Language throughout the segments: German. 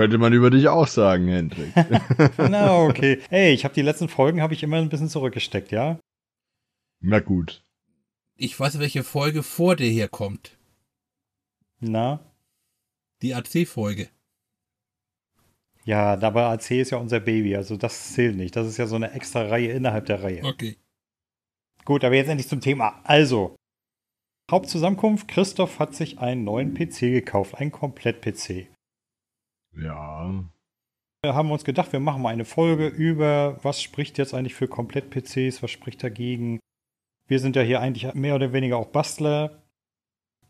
könnte man über dich auch sagen, Hendrik. Na, okay. Ey, ich habe die letzten Folgen habe ich immer ein bisschen zurückgesteckt, ja? Na gut. Ich weiß, welche Folge vor dir hier kommt. Na? Die AC-Folge. Ja, aber AC ist ja unser Baby, also das zählt nicht. Das ist ja so eine extra Reihe innerhalb der Reihe. Okay. Gut, aber jetzt endlich zum Thema. Also, Hauptzusammenkunft, Christoph hat sich einen neuen PC gekauft, einen Komplett-PC. Ja. Wir haben uns gedacht, wir machen mal eine Folge über, was spricht jetzt eigentlich für Komplett-PCs, was spricht dagegen. Wir sind ja hier eigentlich mehr oder weniger auch Bastler.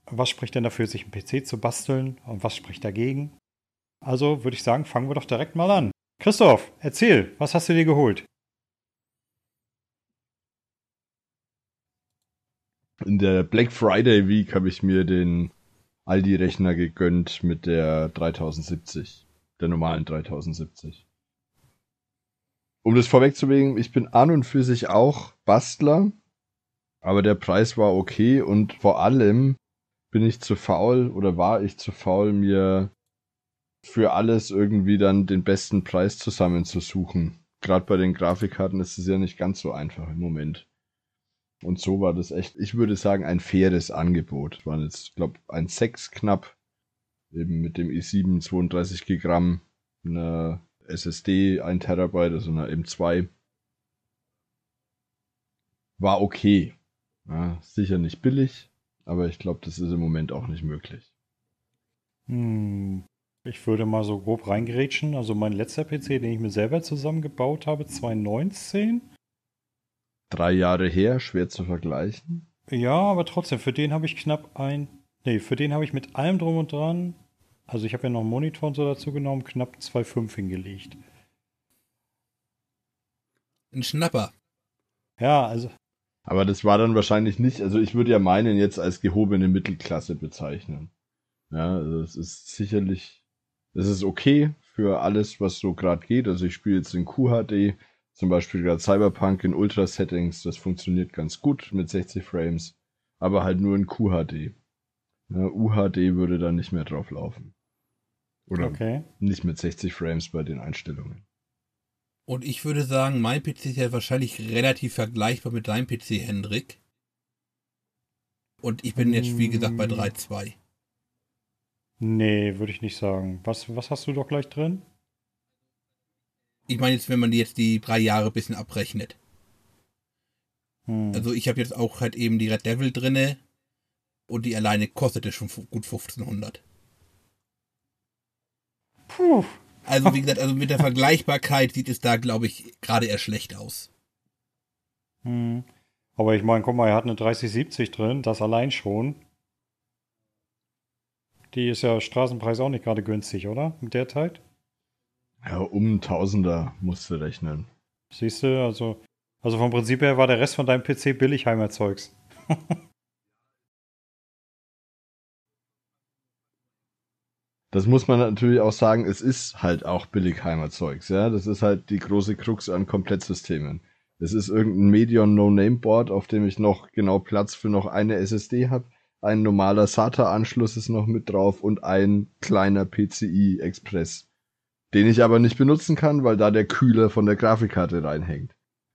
Was spricht denn dafür, sich einen PC zu basteln und was spricht dagegen? Also würde ich sagen, fangen wir doch direkt mal an. Christoph, erzähl, was hast du dir geholt? In der Black Friday Week habe ich mir den Aldi-Rechner gegönnt mit der 3070, der normalen 3070. Um das vorwegzuwegen, ich bin an und für sich auch Bastler, aber der Preis war okay und vor allem bin ich zu faul oder war ich zu faul, mir für alles irgendwie dann den besten Preis zusammenzusuchen. Gerade bei den Grafikkarten ist es ja nicht ganz so einfach im Moment. Und so war das echt, ich würde sagen, ein faires Angebot. Es waren jetzt, glaube ein 6 knapp, eben mit dem i7 32 Gigramm, einer SSD 1 Terabyte, also einer M2. War okay. Ja, sicher nicht billig, aber ich glaube, das ist im Moment auch nicht möglich. Hm, ich würde mal so grob reingerätschen. Also mein letzter PC, den ich mir selber zusammengebaut habe, 2019. Drei Jahre her, schwer zu vergleichen. Ja, aber trotzdem, für den habe ich knapp ein. Nee, für den habe ich mit allem drum und dran. Also ich habe ja noch einen Monitor und so dazu genommen, knapp 2,5 hingelegt. Ein Schnapper. Ja, also. Aber das war dann wahrscheinlich nicht, also ich würde ja meinen jetzt als gehobene Mittelklasse bezeichnen. Ja, also es ist sicherlich, es ist okay für alles, was so gerade geht. Also ich spiele jetzt in QHD, zum Beispiel gerade Cyberpunk in Ultra-Settings, das funktioniert ganz gut mit 60 Frames, aber halt nur in QHD. Ja, UHD würde dann nicht mehr drauf laufen. Oder okay. nicht mit 60 Frames bei den Einstellungen. Und ich würde sagen, mein PC ist ja wahrscheinlich relativ vergleichbar mit deinem PC, Hendrik. Und ich bin jetzt, wie gesagt, bei 3.2. Nee, würde ich nicht sagen. Was, was hast du doch gleich drin? Ich meine jetzt, wenn man jetzt die drei Jahre ein bisschen abrechnet. Hm. Also ich habe jetzt auch halt eben die Red Devil drinne und die alleine kostete schon gut 1500. Puh. Also wie gesagt, also mit der Vergleichbarkeit sieht es da, glaube ich, gerade eher schlecht aus. Hm. Aber ich meine, guck mal, er hat eine 3070 drin, das allein schon. Die ist ja Straßenpreis auch nicht gerade günstig, oder? Mit der Zeit? Ja, um Tausender musst du rechnen. Siehst du, also, also vom Prinzip her war der Rest von deinem PC Billigheimer Zeugs. Das muss man natürlich auch sagen, es ist halt auch Billigheimer Zeugs, ja. Das ist halt die große Krux an Komplettsystemen. Es ist irgendein Medion No-Name-Board, auf dem ich noch genau Platz für noch eine SSD habe. Ein normaler SATA-Anschluss ist noch mit drauf und ein kleiner PCI Express. Den ich aber nicht benutzen kann, weil da der Kühler von der Grafikkarte reinhängt.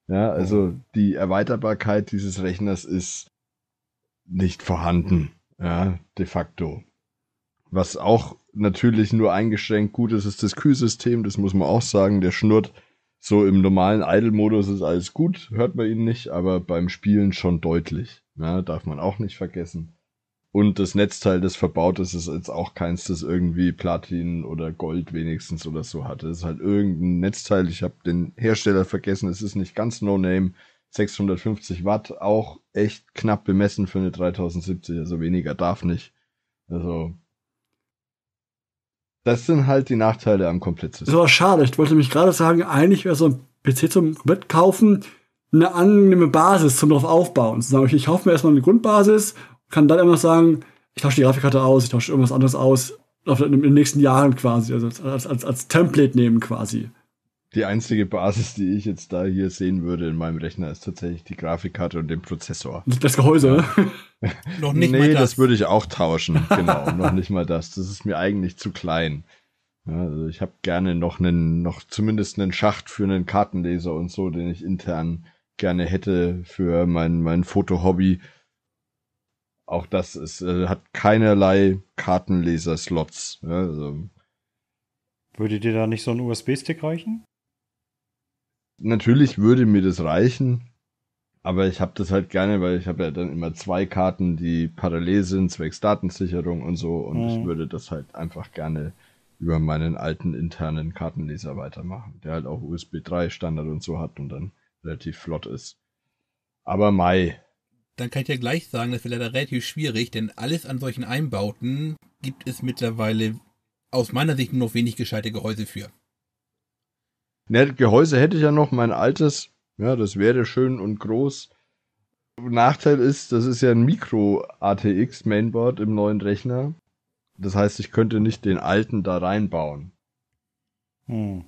Ja, also die Erweiterbarkeit dieses Rechners ist nicht vorhanden. Ja, de facto. Was auch natürlich nur eingeschränkt gut ist, ist das Kühlsystem, das muss man auch sagen. Der schnurrt so im normalen Idle-Modus ist alles gut, hört man ihn nicht, aber beim Spielen schon deutlich. Ja, darf man auch nicht vergessen. Und das Netzteil, das verbaut ist, ist jetzt auch keins, das irgendwie Platin oder Gold wenigstens oder so hatte. Es ist halt irgendein Netzteil. Ich habe den Hersteller vergessen. Es ist nicht ganz No-Name. 650 Watt, auch echt knapp bemessen für eine 3070. Also weniger darf nicht. Also das sind halt die Nachteile am Komplettsystem. Das war schade. Ich wollte mich gerade sagen, eigentlich wäre so ein PC zum Mitkaufen eine angenehme Basis zum drauf aufbauen. Zu sagen, ich kaufe mir erstmal eine Grundbasis, kann dann immer noch sagen, ich tausche die Grafikkarte aus, ich tausche irgendwas anderes aus, in den nächsten Jahren quasi, also als, als, als Template nehmen quasi. Die einzige Basis, die ich jetzt da hier sehen würde in meinem Rechner, ist tatsächlich die Grafikkarte und den Prozessor. Das Gehäuse, ja. noch nicht nee, mal das. das würde ich auch tauschen. Genau, noch nicht mal das. Das ist mir eigentlich zu klein. Ja, also ich habe gerne noch einen, noch zumindest einen Schacht für einen Kartenleser und so, den ich intern gerne hätte für mein, mein Fotohobby. Auch das ist, äh, hat keinerlei Kartenleser-Slots. Ja, also Würde dir da nicht so ein USB-Stick reichen? natürlich würde mir das reichen, aber ich habe das halt gerne, weil ich habe ja dann immer zwei Karten, die parallel sind, zwecks Datensicherung und so, und Mhm. ich würde das halt einfach gerne über meinen alten internen Kartenleser weitermachen, der halt auch USB 3 Standard und so hat und dann relativ flott ist. Aber Mai, Dann kann ich dir gleich sagen, das wird leider relativ schwierig, denn alles an solchen Einbauten gibt es mittlerweile aus meiner Sicht nur noch wenig gescheite Gehäuse für. Ne, Gehäuse hätte ich ja noch, mein altes. Ja, das wäre schön und groß. Nachteil ist, das ist ja ein Micro-ATX Mainboard im neuen Rechner. Das heißt, ich könnte nicht den alten da reinbauen. Hm.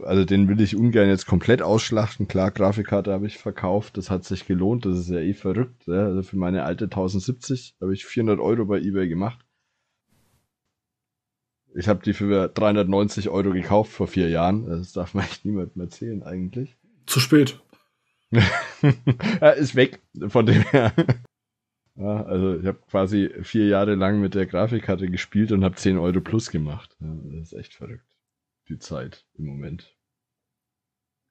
Also den will ich ungern jetzt komplett ausschlachten. Klar, Grafikkarte habe ich verkauft. Das hat sich gelohnt. Das ist ja eh verrückt. Ja. Also für meine alte 1070 habe ich 400 Euro bei eBay gemacht. Ich habe die für 390 Euro gekauft vor vier Jahren. Das darf man echt niemandem erzählen eigentlich. Zu spät. ist weg, von dem her. Ja, also ich habe quasi vier Jahre lang mit der Grafikkarte gespielt und habe 10 Euro plus gemacht. Ja, das ist echt verrückt. Die Zeit im Moment.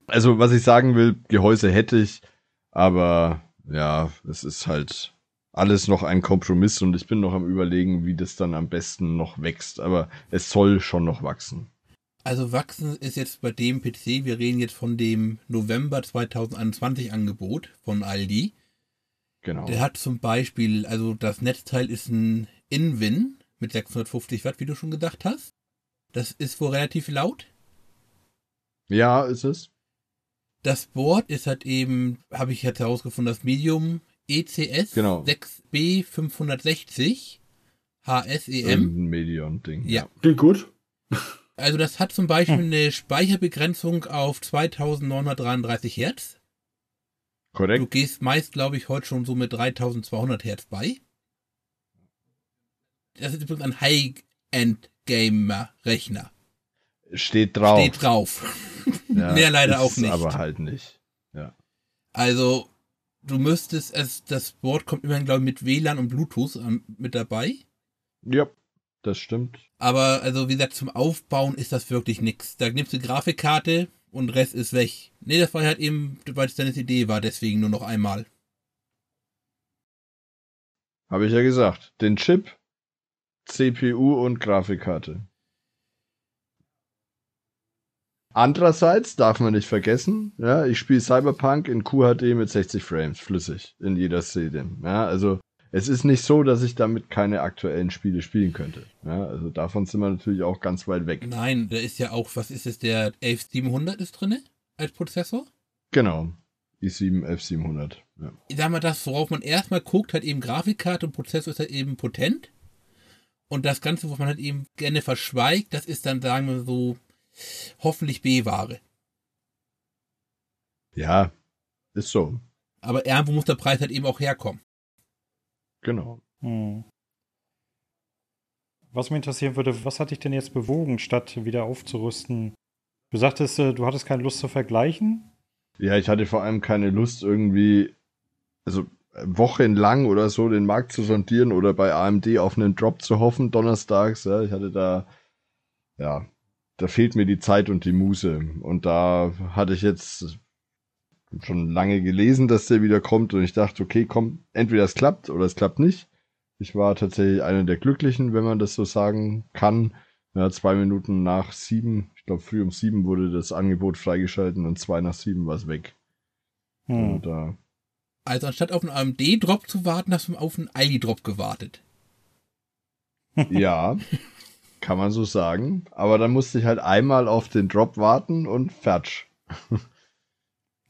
Also was ich sagen will, Gehäuse hätte ich, aber ja, es ist halt alles noch ein Kompromiss und ich bin noch am überlegen, wie das dann am besten noch wächst. Aber es soll schon noch wachsen. Also wachsen ist jetzt bei dem PC, wir reden jetzt von dem November 2021 Angebot von Aldi. Genau. Der hat zum Beispiel, also das Netzteil ist ein Inwin mit 650 Watt, wie du schon gesagt hast. Das ist wohl relativ laut. Ja, ist es. Das Board ist halt eben, habe ich jetzt herausgefunden, das Medium ECS Genau. 6B 560 HSEM. Irgendein Medion-Ding. Ja. Klingt gut. Also das hat zum Beispiel eine Speicherbegrenzung auf 2933 Hertz. Du Korrekt. gehst meist, glaube ich, heute schon so mit 3200 Hertz bei. Das ist übrigens ein High-End-Gamer-Rechner. Steht drauf. Steht drauf. Ja, Mehr leider auch nicht. Aber halt nicht. Ja. Also, du müsstest, es, das Board kommt immerhin, glaube ich, mit WLAN und Bluetooth ähm, mit dabei. Ja, das stimmt. Aber, also, wie gesagt, zum Aufbauen ist das wirklich nix. Da nimmst du Grafikkarte und Rest ist weg. Nee, das war halt eben, weil es deine Idee war, deswegen nur noch einmal. Habe ich ja gesagt. Den Chip, CPU und Grafikkarte. Andererseits darf man nicht vergessen, ja, ich spiele Cyberpunk in QHD mit 60 Frames, flüssig, in jeder Szene. Ja, also es ist nicht so, dass ich damit keine aktuellen Spiele spielen könnte. Ja, also davon sind wir natürlich auch ganz weit weg. Nein, da ist ja auch, was ist es, der 11700 ist drinne als Prozessor? Genau. i7 F700. Ja. Ich sag mal, das, worauf man erstmal guckt, hat eben Grafikkarte und Prozessor ist halt eben potent. Und das Ganze, was man halt eben gerne verschweigt, das ist dann, sagen wir so, hoffentlich B-Ware. ja, ist so. Aber irgendwo muss der Preis halt eben auch herkommen. Genau. Hm. Was mich interessieren würde, was hat dich denn jetzt bewogen, statt wieder aufzurüsten? Du sagtest, äh, du hattest keine Lust zu vergleichen. Ja, ich hatte vor allem keine Lust irgendwie, also wochenlang oder so den Markt zu sondieren oder bei AMD auf einen Drop zu hoffen, donnerstags. Ja, ich hatte da, ja, da fehlt mir die Zeit und die Muße. Und da hatte ich jetzt schon lange gelesen, dass der wieder kommt und ich dachte, okay, komm, entweder es klappt oder es klappt nicht. Ich war tatsächlich einer der Glücklichen, wenn man das so sagen kann. Ja, zwei Minuten nach sieben, ich glaube früh um sieben wurde das Angebot freigeschalten und zwei nach sieben war es weg. Hm. Und, äh, Also anstatt auf einen AMD-Drop zu warten, hast du auf einen Aldi-Drop gewartet. ja, kann man so sagen. Aber dann musste ich halt einmal auf den Drop warten und fertig.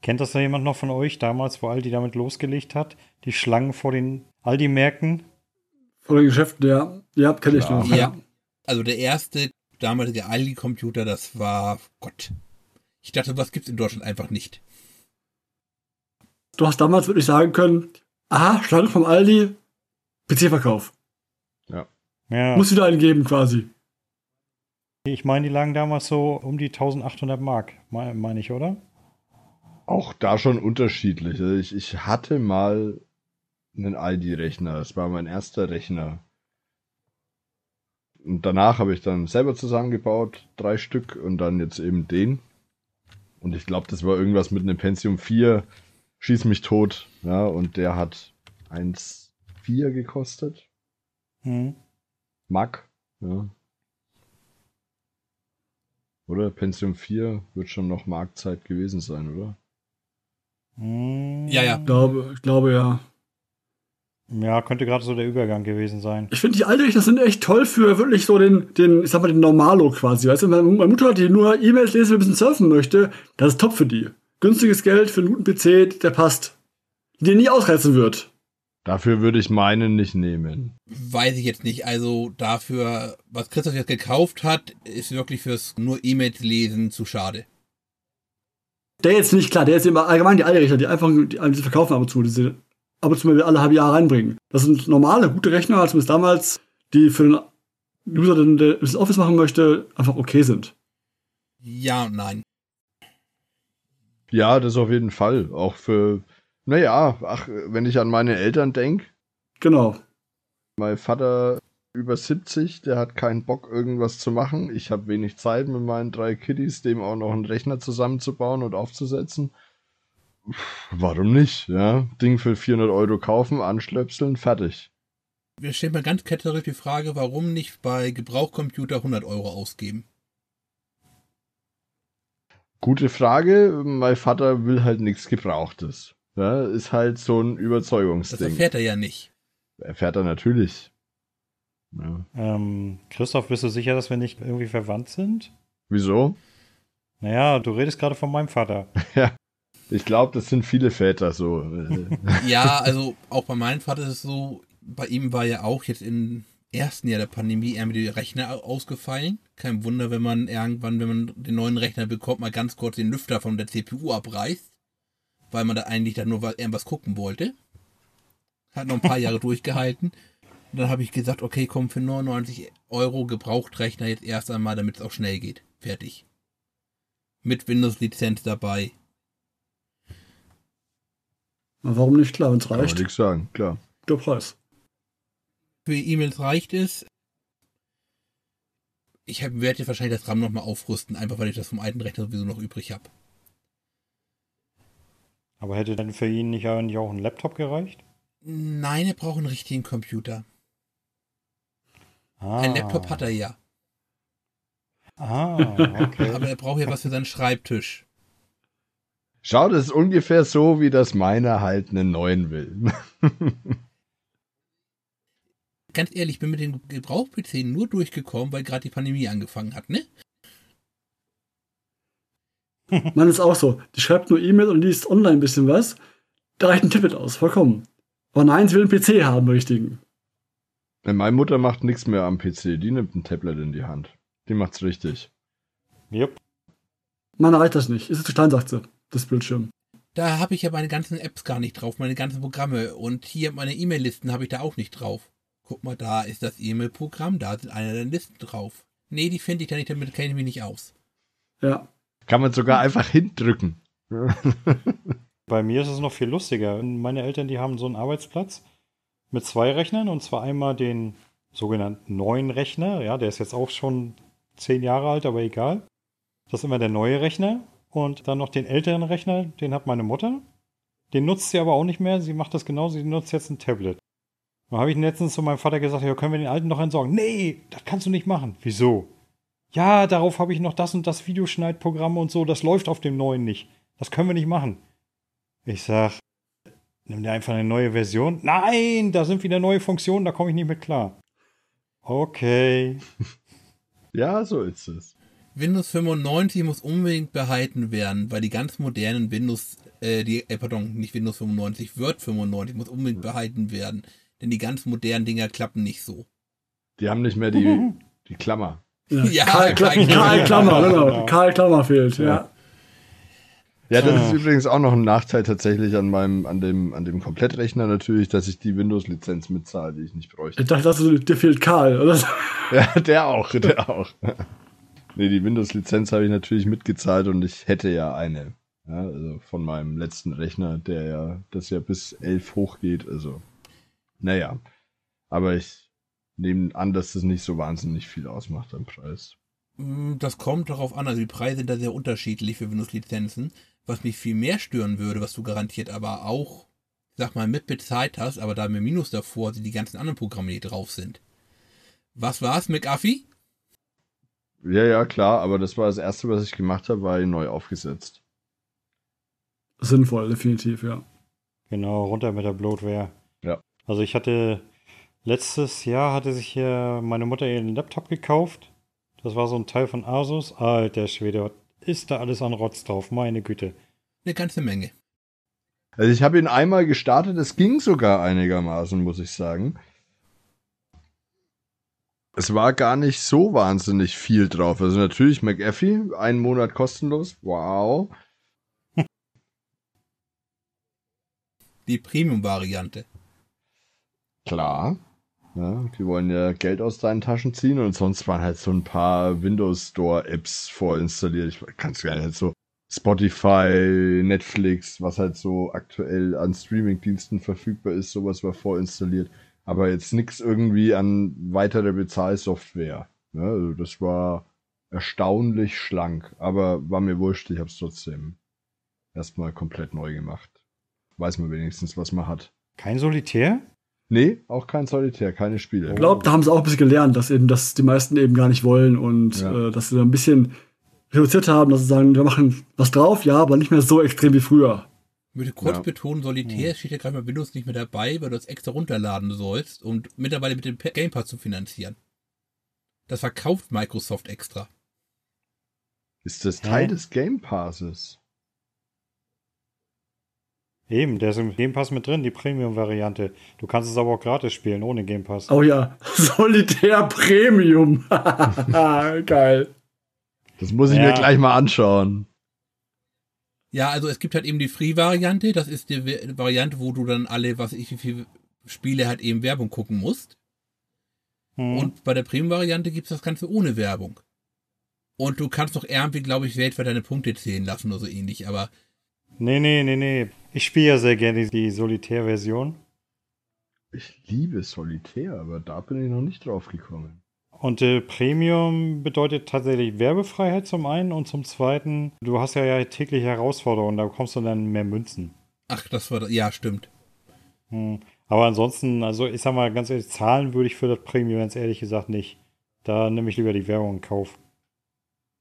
Kennt das da jemand noch von euch damals, wo Aldi damit losgelegt hat? Die Schlangen vor den Aldi-Märkten? Vor den Geschäften, ja. Ja, kenne ich noch. Ja. Also der erste damalige Aldi-Computer, das war, Gott. Ich dachte, was gibt's in Deutschland einfach nicht. Du hast damals wirklich sagen können, aha, Schlange vom Aldi, PC-Verkauf. Ja. Muss wieder einen geben quasi. Ich meine, die lagen damals so um die 1800 Mark, meine mein ich, oder? Auch da schon unterschiedlich. Also ich, ich hatte mal einen ID-Rechner. Das war mein erster Rechner. Und danach habe ich dann selber zusammengebaut, drei Stück und dann jetzt eben den. Und ich glaube, das war irgendwas mit einem Pentium 4, schieß mich tot. Ja, und der hat 1,4 gekostet. Hm. Mac, ja. Oder? Pentium 4 wird schon noch Marktzeit gewesen sein, oder? Hm. Ja, ja. Ich glaube, ich glaube ja. Ja, könnte gerade so der Übergang gewesen sein. Ich finde, die Altrechner sind echt toll für wirklich so den, den, ich sag mal, den Normalo quasi. Weißt du, meine meine Mutter, die nur E-Mails lesen, ein bisschen surfen möchte, das ist top für die. Günstiges Geld für einen guten PC, der passt. Den nie ausreizen wird. Dafür würde ich meinen nicht nehmen. Weiß ich jetzt nicht. Also dafür, was Christoph jetzt gekauft hat, ist wirklich fürs nur E-Mails lesen zu schade. Der jetzt nicht, klar, der ist immer allgemein die Altrechner, die einfach, die, die verkaufen ab und zu, diese, ab und zu mal alle halbe Jahre reinbringen. Das sind normale, gute Rechner, also zumindest damals, die für den User, der der das Office machen möchte, einfach okay sind. Ja und nein. Ja, das auf jeden Fall. Auch für, naja, ach, wenn ich an meine Eltern denke, Genau. mein Vater über 70, der hat keinen Bock, irgendwas zu machen. Ich habe wenig Zeit mit meinen drei Kiddies, dem auch noch einen Rechner zusammenzubauen und aufzusetzen. Warum nicht? Ja, Ding für 400 Euro kaufen, anschlöpseln, fertig. Wir stellen mal ganz ketterisch die Frage, warum nicht bei Gebrauchcomputer 100 Euro ausgeben? Gute Frage. Mein Vater will halt nichts Gebrauchtes. Ja, ist halt so ein Das Überzeugungsding. erfährt er ja nicht. Erfährt er natürlich. Ja. Ähm, Christoph, bist du sicher, dass wir nicht irgendwie verwandt sind? Wieso? Naja, du redest gerade von meinem Vater. Ich glaube, das sind viele Väter so. Ja, also auch bei meinem Vater ist es so, bei ihm war ja auch jetzt im ersten Jahr der Pandemie irgendwie die Rechner au- ausgefallen. Kein Wunder, wenn man irgendwann, wenn man den neuen Rechner bekommt, mal ganz kurz den Lüfter von der CPU abreißt, weil man da eigentlich dann nur was- irgendwas gucken wollte. Hat noch ein paar Jahre durchgehalten. Und dann habe ich gesagt, okay, komm, für 99 Euro Gebrauchtrechner jetzt erst einmal, damit es auch schnell geht. Fertig. Mit Windows-Lizenz dabei. Warum nicht? Klar, wenn es kann man reicht. nichts sagen, klar. Der Preis. Für E-Mails reicht es. Ich hab- werde jetzt wahrscheinlich das RAM nochmal aufrüsten, einfach weil ich das vom alten Rechner sowieso noch übrig habe. Aber hätte dann für ihn nicht eigentlich auch ein Laptop gereicht? Nein, er braucht einen richtigen Computer. Ah. Ein Laptop hat er ja, Ah, okay. aber er braucht ja was für seinen Schreibtisch. Schau, das ist ungefähr so, wie das meiner halt einen neuen will. Ganz ehrlich, ich bin mit dem Gebrauch-PC nur durchgekommen, weil gerade die Pandemie angefangen hat, ne? Man ist auch so. Die schreibt nur E-Mail und liest online ein bisschen was. Da reicht ein Tablet aus, vollkommen. Aber nein, sie will einen PC haben, richtigen. Meine Mutter macht nichts mehr am PC. Die nimmt ein Tablet in die Hand. Die macht's richtig. Yep. Man reicht das nicht. Ist zu klein, sagt sie. Das Bildschirm. Da habe ich ja meine ganzen Apps gar nicht drauf, meine ganzen Programme. Und hier meine E-Mail-Listen habe ich da auch nicht drauf. Guck mal, da ist das E-Mail-Programm, da sind eine der Listen drauf. Nee, die finde ich da nicht, damit kenne ich mich nicht aus. Ja. Kann man sogar einfach hindrücken. Bei mir ist es noch viel lustiger. Meine Eltern, die haben so einen Arbeitsplatz mit zwei Rechnern und zwar einmal den sogenannten neuen Rechner. Ja, der ist jetzt auch schon zehn Jahre alt, aber egal. Das ist immer der neue Rechner und dann noch den älteren Rechner, den hat meine Mutter. Den nutzt sie aber auch nicht mehr. Sie macht das genauso, sie nutzt jetzt ein Tablet. Da habe ich letztens zu meinem Vater gesagt, ja, können wir den alten noch entsorgen? Nee, das kannst du nicht machen. Wieso? Ja, darauf habe ich noch das und das Videoschneidprogramm und so, das läuft auf dem neuen nicht. Das können wir nicht machen. Ich sag, nimm dir einfach eine neue Version. Nein, da sind wieder neue Funktionen, da komme ich nicht mit klar. Okay. Ja, so ist es. Windows 95 muss unbedingt behalten werden, weil die ganz modernen Windows, äh, die, äh, pardon, nicht Windows 95, Word 95 muss unbedingt behalten werden. Denn die ganz modernen Dinger klappen nicht so. Die haben nicht mehr die, die Klammer. Ja, Ja, Karl, Kla Karl Karl Klammer. Genau. Ja. Karl Klammer fehlt, ja. Ja, das Ah. ist übrigens auch noch ein Nachteil tatsächlich an meinem, an dem, an dem Komplettrechner natürlich, dass ich die Windows-Lizenz mitzahle, die ich nicht bräuchte. Ich dachte, das ist- dir fehlt Karl, oder? Ja, der auch, der auch. Nee, die Windows-Lizenz habe ich natürlich mitgezahlt und ich hätte ja eine. Ja, also von meinem letzten Rechner, der ja, das ja bis 11 hochgeht. Also, naja. Aber ich nehme an, dass das nicht so wahnsinnig viel ausmacht am Preis. Mm, Das kommt darauf an, also die Preise sind da sehr unterschiedlich für Windows-Lizenzen. Was mich viel mehr stören würde, was du garantiert aber auch, sag mal, mitbezahlt hast, aber da mit Minus davor sind die ganzen anderen Programme, die drauf sind. Was war's, McAfee? Ja, ja, klar, aber das war das erste, was ich gemacht habe, war neu aufgesetzt. Sinnvoll, definitiv, ja. Genau, runter mit der Bloatware. Ja. Also ich hatte letztes Jahr hatte sich hier meine Mutter ihren Laptop gekauft. Das war so ein Teil von Asus. Alter Schwede, was ist da alles an Rotz drauf? Meine Güte. Eine ganze Menge. Also ich habe ihn einmal gestartet, es ging sogar einigermaßen, muss ich sagen. Es war gar nicht so wahnsinnig viel drauf. Also natürlich McAfee, einen Monat kostenlos. Wow. Die Premium-Variante. Klar. Ja, die wollen ja Geld aus deinen Taschen ziehen und sonst waren halt so ein paar Windows Store Apps vorinstalliert. Ich kann es gar nicht so Spotify, Netflix, was halt so aktuell an Streamingdiensten verfügbar ist, sowas war vorinstalliert. Aber jetzt nichts irgendwie an weiterer Bezahlsoftware. Ja, also das war erstaunlich schlank, aber war mir wurscht, ich hab's trotzdem erstmal komplett neu gemacht. Weiß man wenigstens, was man hat. Kein Solitär? Nee, auch kein Solitär, keine Spiele. Ich glaube, da haben sie auch ein bisschen gelernt, dass eben das die meisten eben gar nicht wollen und Ja. äh, dass sie da ein bisschen reduziert haben, dass sie sagen, wir machen was drauf, ja, aber nicht mehr so extrem wie früher. Ich möchte kurz Ja. betonen, Solitär steht ja gerade bei Windows nicht mehr dabei, weil du es extra runterladen sollst und mittlerweile mit dem Game Pass zu finanzieren. Das verkauft Microsoft extra. Ist das Teil Hä? des Game Passes? Eben, der ist im Game Pass mit drin, die Premium-Variante. Du kannst es aber auch gratis spielen, ohne Game Pass. Oh ja, Solitär Premium. Geil. Das muss ich Ja. mir gleich mal anschauen. Ja, also es gibt halt eben die Free-Variante. Das ist die Variante, wo du dann alle, was ich, wie viele Spiele halt eben Werbung gucken musst. Hm. Und bei der Premium-Variante gibt's das Ganze ohne Werbung. Und du kannst noch irgendwie, glaube ich, weltweit deine Punkte zählen lassen oder so ähnlich. Aber Nee, nee, nee, nee. Ich spiele ja sehr gerne die Solitär-Version. Ich liebe Solitär, aber da bin ich noch nicht drauf gekommen. Und äh, Premium bedeutet tatsächlich Werbefreiheit zum einen und zum zweiten, du hast ja, ja tägliche Herausforderungen, da bekommst du dann mehr Münzen. ach, das war, ja, stimmt. Hm. Aber ansonsten, also ich sag mal ganz ehrlich, zahlen würde ich für das Premium ganz ehrlich gesagt nicht. Da nehme ich lieber die Werbung in Kauf.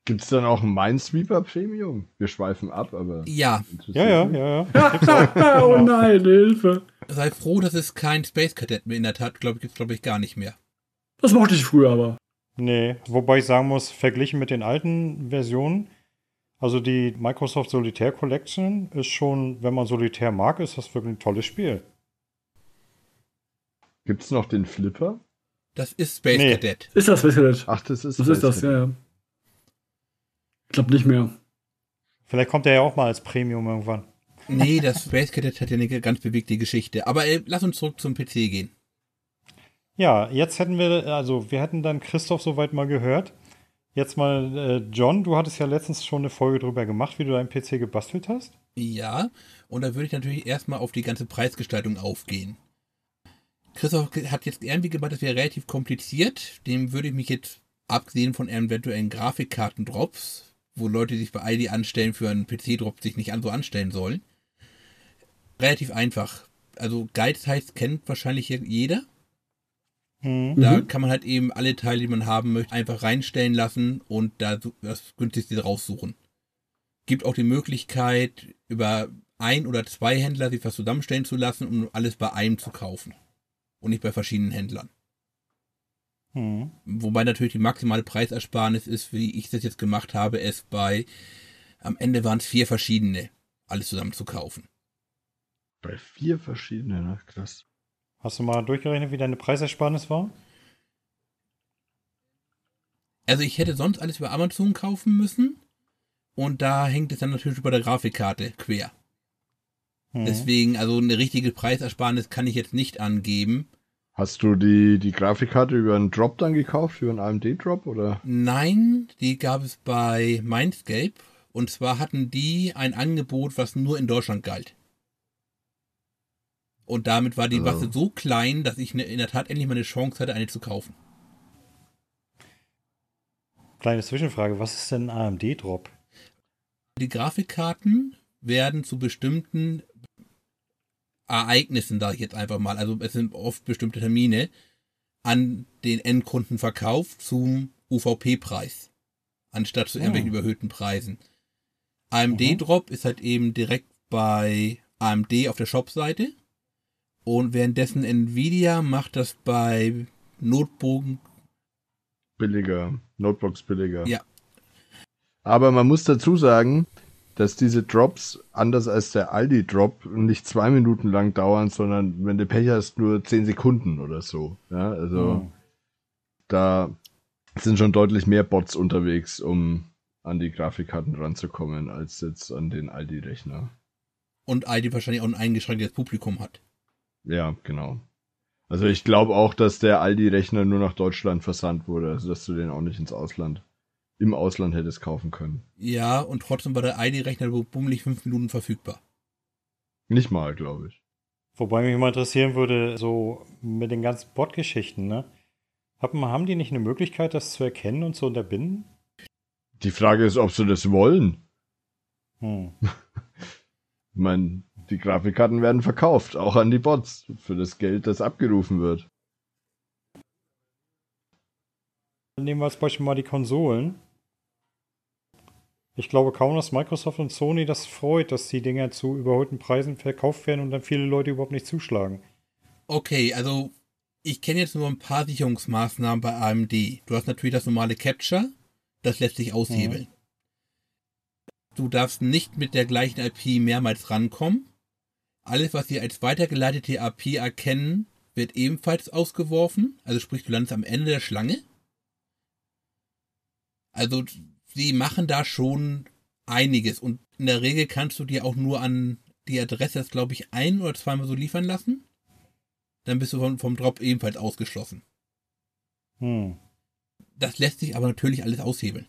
Gibt's dann auch ein Minesweeper Premium? Wir schweifen ab, aber. Ja, Ja, ja, ja, ja. Oh nein, Hilfe. sei froh, dass es kein Space Cadet beinhaltet hat. Glaube ich, gibt's glaube ich gar nicht mehr. Das mochte ich früher aber. Nee, wobei ich sagen muss, verglichen mit den alten Versionen, also die Microsoft Solitaire Collection ist schon, wenn man Solitär mag, ist das wirklich ein tolles Spiel. Gibt's noch den Flipper? Das ist Space Nee. Cadet. Ist das Space Cadet? Ach, das ist. Das ist das, ja, ja. Ich glaube nicht mehr. Vielleicht kommt der ja auch mal als Premium irgendwann. Nee, das Space Cadet hat ja eine ganz bewegte Geschichte. Aber äh, lass uns zurück zum PC gehen. Ja, jetzt hätten wir, also wir hätten dann Christoph soweit mal gehört. Jetzt mal, äh, John, du hattest ja letztens schon eine Folge drüber gemacht, wie du deinen PC gebastelt hast. Ja, und da würde ich natürlich erstmal auf die ganze Preisgestaltung aufgehen. Christoph hat jetzt irgendwie gemeint, das wäre relativ kompliziert. Dem würde ich mich jetzt, abgesehen von eventuellen Grafikkartendrops, wo Leute sich bei ID anstellen für einen PC-Drop sich nicht an so anstellen sollen, relativ einfach. Also Guide heißt, kennt wahrscheinlich jeder. Hm. Da Mhm. kann man halt eben alle Teile, die man haben möchte, einfach reinstellen lassen und da das günstigste raussuchen. Gibt auch die Möglichkeit, über ein oder zwei Händler sich was zusammenstellen zu lassen, um alles bei einem zu kaufen. Und nicht bei verschiedenen Händlern. Hm. Wobei natürlich die maximale Preisersparnis ist, wie ich das jetzt gemacht habe, es bei, am Ende waren es vier verschiedene, alles zusammen zu kaufen. Bei vier verschiedenen, ne? Krass. Hast du mal durchgerechnet, wie deine Preisersparnis war? Also ich hätte sonst alles über Amazon kaufen müssen. Und da hängt es dann natürlich bei der Grafikkarte quer. Hm. Deswegen, also eine richtige Preisersparnis kann ich jetzt nicht angeben. Hast du die, die Grafikkarte über einen Drop dann gekauft, über einen AMD-Drop oder? Nein, die gab es bei Mindscape. Und zwar hatten die ein Angebot, was nur in Deutschland galt. Und damit war die Also- Masse so klein, dass ich ne- in der Tat endlich mal eine Chance hatte, eine zu kaufen. Kleine Zwischenfrage, was ist denn ein AMD-Drop? Die Grafikkarten werden zu bestimmten Ereignissen, sage ich jetzt einfach mal, also es sind oft bestimmte Termine, an den Endkunden verkauft zum UVP-Preis, anstatt zu Ah. irgendwelchen überhöhten Preisen. AMD-Drop ist halt eben direkt bei AMD auf der Shop-Seite und währenddessen Nvidia macht das bei Notebook Billiger. Notebooks billiger. Ja. Aber man muss dazu sagen, dass diese Drops, anders als der Aldi-Drop, nicht zwei Minuten lang dauern, sondern wenn du Pech hast, nur zehn Sekunden oder so. Ja, also Hm. da sind schon deutlich mehr Bots unterwegs, um an die Grafikkarten ranzukommen, als jetzt an den Aldi-Rechner. und ID wahrscheinlich auch ein eingeschränktes Publikum hat. Ja, genau. Also ich glaube auch, dass der Aldi-Rechner nur nach Deutschland versandt wurde, also dass du den auch nicht ins Ausland, im Ausland hättest kaufen können. Ja, und trotzdem war der ID-Rechner bummelig fünf Minuten verfügbar. Nicht mal, glaube ich. Wobei mich mal interessieren würde, so mit den ganzen Bot-Geschichten, ne? Haben, haben die nicht eine Möglichkeit, das zu erkennen und zu unterbinden? Die Frage ist, ob sie das wollen. Hm. Ich meine, die Grafikkarten werden verkauft, auch an die Bots, für das Geld, das abgerufen wird. Nehmen wir als Beispiel mal die Konsolen. Ich glaube kaum, dass Microsoft und Sony das freut, dass die Dinger zu überholten Preisen verkauft werden und dann viele Leute überhaupt nicht zuschlagen. Okay, also ich kenne jetzt nur ein paar Sicherungsmaßnahmen bei AMD. Du hast natürlich das normale Capture, das lässt sich aushebeln. Du darfst nicht mit der gleichen IP mehrmals rankommen. Alles, was sie als weitergeleitete IP erkennen, wird ebenfalls ausgeworfen. Also sprich, du landest am Ende der Schlange. Also sie machen da schon einiges und in der Regel kannst du dir auch nur an die Adresse, das glaube ich, ein oder zweimal so liefern lassen. Dann bist du vom, vom Drop ebenfalls ausgeschlossen. Hm. Das lässt sich aber natürlich alles aushebeln.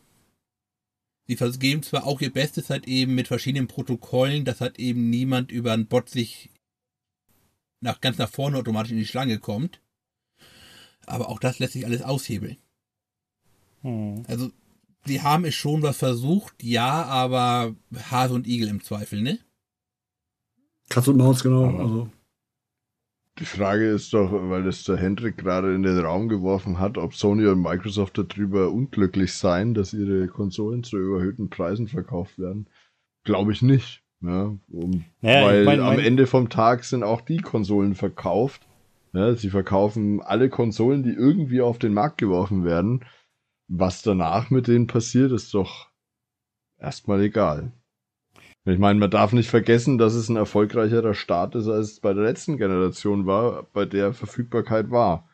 Sie vergeben zwar auch ihr Bestes halt eben mit verschiedenen Protokollen, dass halt eben niemand über einen Bot sich nach, ganz nach vorne automatisch in die Schlange kommt. Aber auch das lässt sich alles aushebeln. Hm. Also, sie haben es schon was versucht, ja, aber Hase und Igel im Zweifel, ne? Katz und Maus, genau. Also, Die Frage ist doch, weil das der Hendrik gerade in den Raum geworfen hat, ob Sony und Microsoft darüber unglücklich seien, dass ihre Konsolen zu überhöhten Preisen verkauft werden. Glaube ich nicht. Ja, um, Naja, weil ich mein- am mein- Ende vom Tag sind auch die Konsolen verkauft. Ja, sie verkaufen alle Konsolen, die irgendwie auf den Markt geworfen werden. Was danach mit denen passiert, ist doch erstmal egal. Ich meine, man darf nicht vergessen, dass es ein erfolgreicherer Start ist, als es bei der letzten Generation war, bei der Verfügbarkeit war.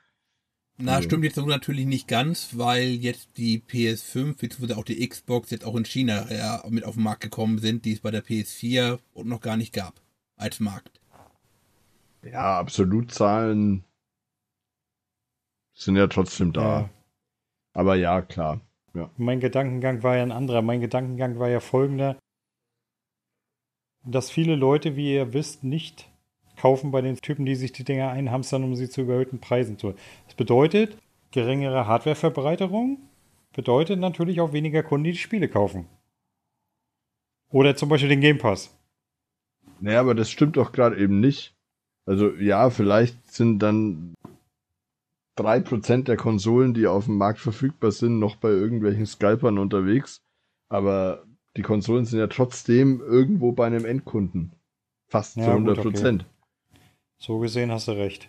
Na, Ja. stimmt jetzt so natürlich nicht ganz, weil jetzt die PS5 bzw. auch die Xbox jetzt auch in China ja, mit auf den Markt gekommen sind, die es bei der PS4 und noch gar nicht gab als Markt. Ja, Absolutzahlen sind ja trotzdem da. Ja. Aber ja, klar. Mein Gedankengang war ja ein anderer. Mein Gedankengang war ja folgender, dass viele Leute, wie ihr wisst, nicht kaufen bei den Typen, die sich die Dinger einhamstern, um sie zu überhöhten Preisen zu. Das bedeutet geringere Hardwareverbreiterung, bedeutet natürlich auch weniger Kunden, die die Spiele kaufen. Oder zum Beispiel den Game Pass. Naja, aber das stimmt doch gerade eben nicht. Also ja, vielleicht sind dann 3% der Konsolen, die auf dem Markt verfügbar sind, noch bei irgendwelchen Scalpern unterwegs. Aber die Konsolen sind ja trotzdem irgendwo bei einem Endkunden. Fast Ja, zu gut, 100%. So gesehen hast du recht.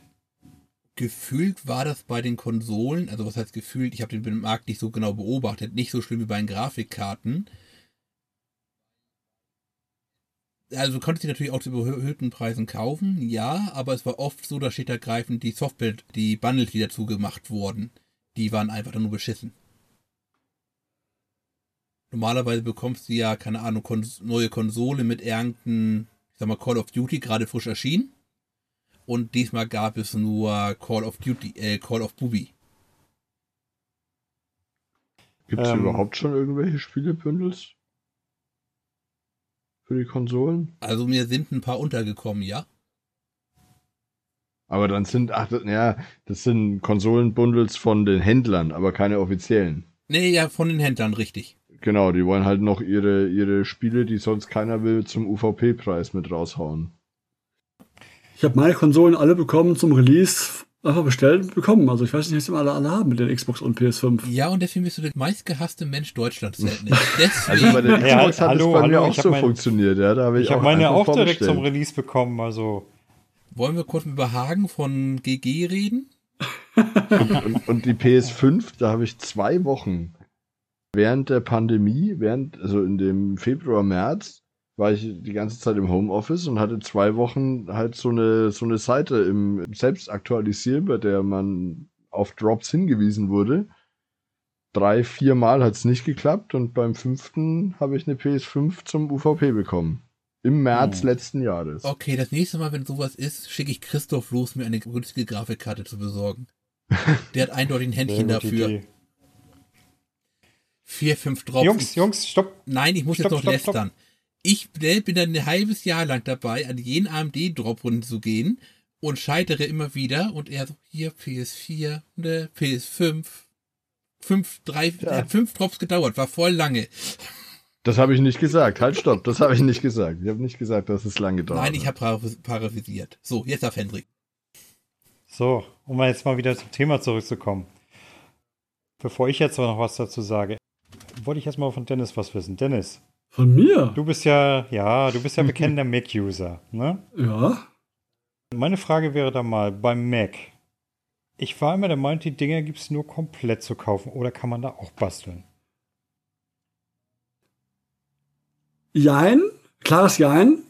Gefühlt war das bei den Konsolen, also was heißt gefühlt, ich habe den Markt nicht so genau beobachtet, nicht so schlimm wie bei den Grafikkarten. Also du konntest sie natürlich auch zu überhöhten Preisen kaufen, ja, aber es war oft so, dass steht ergreifend die Software, die Bundles, die dazu gemacht wurden, die waren einfach dann nur beschissen. Normalerweise bekommst du ja, keine Ahnung, Kons neue Konsole mit irgendeinem, ich sag mal, Call of Duty gerade frisch erschienen. und diesmal gab es nur Call of Duty, äh, Call of Booby. Gibt es Ähm. überhaupt schon irgendwelche Spielebündels? Für die Konsolen? Also mir sind ein paar untergekommen, ja. Aber dann sind, ach, ja, das sind Konsolenbundles von den Händlern, aber keine offiziellen. Nee, ja, von den Händlern, richtig. Genau, die wollen halt noch ihre, ihre Spiele, die sonst keiner will, zum UVP-Preis mit raushauen. Ich habe meine Konsolen alle bekommen zum Release, einfach bestellt und bekommen. Also ich weiß nicht, was alle, alle haben mit den Xbox und PS5. Ja, und deswegen bist du der meistgehasste Mensch Deutschlands, Also bei der Ja, Xbox hat hallo, es bei hallo, mir auch so mein- funktioniert, ja. Da habe ich, Ich habe meine auch direkt zum. Release bekommen, also. wollen wir kurz über Hagen von GG reden? Und, und die PS5, da habe ich zwei Wochen während der Pandemie, während, also in dem Februar, März, war ich die ganze Zeit im Homeoffice und hatte zwei Wochen halt so eine, so eine Seite im Selbstaktualisieren, bei der man auf Drops hingewiesen wurde. Drei, vier Mal hat es nicht geklappt und beim fünften habe ich eine PS5 zum UVP bekommen. Im März Hm. letzten Jahres. Okay, das nächste Mal, wenn sowas ist, schicke ich Christoph los, mir eine günstige Grafikkarte zu besorgen. Der hat eindeutig ein Händchen dafür. Idee. Vier, fünf Drops. Jungs, Jungs, stopp. Nein, ich muss Stopp, jetzt noch stopp, stopp. Ich bin bin dann ein halbes Jahr lang dabei, an jeden AMD-Drop runterzugehen und scheitere immer wieder und er so, hier PS4, ne, PS5, fünf, drei, Ja. hat fünf Drops gedauert, war voll lange. Das habe ich nicht gesagt. Halt, stopp. Das habe ich nicht gesagt. Ich habe nicht gesagt, dass es lange dauert. Nein, ich habe paraphrasiert. So, jetzt darf Hendrik. So, um jetzt mal wieder zum Thema zurückzukommen. Bevor ich jetzt noch was dazu sage, wollte ich erstmal von Dennis was wissen. Dennis, Von mir? du bist ja, ja, du bist ja bekennender Mac-User, ne? Ja. Meine Frage wäre dann mal beim Mac. Ich war immer der Meinung, die Dinger gibt es nur komplett zu kaufen oder kann man da auch basteln? Jein. Klares Jein.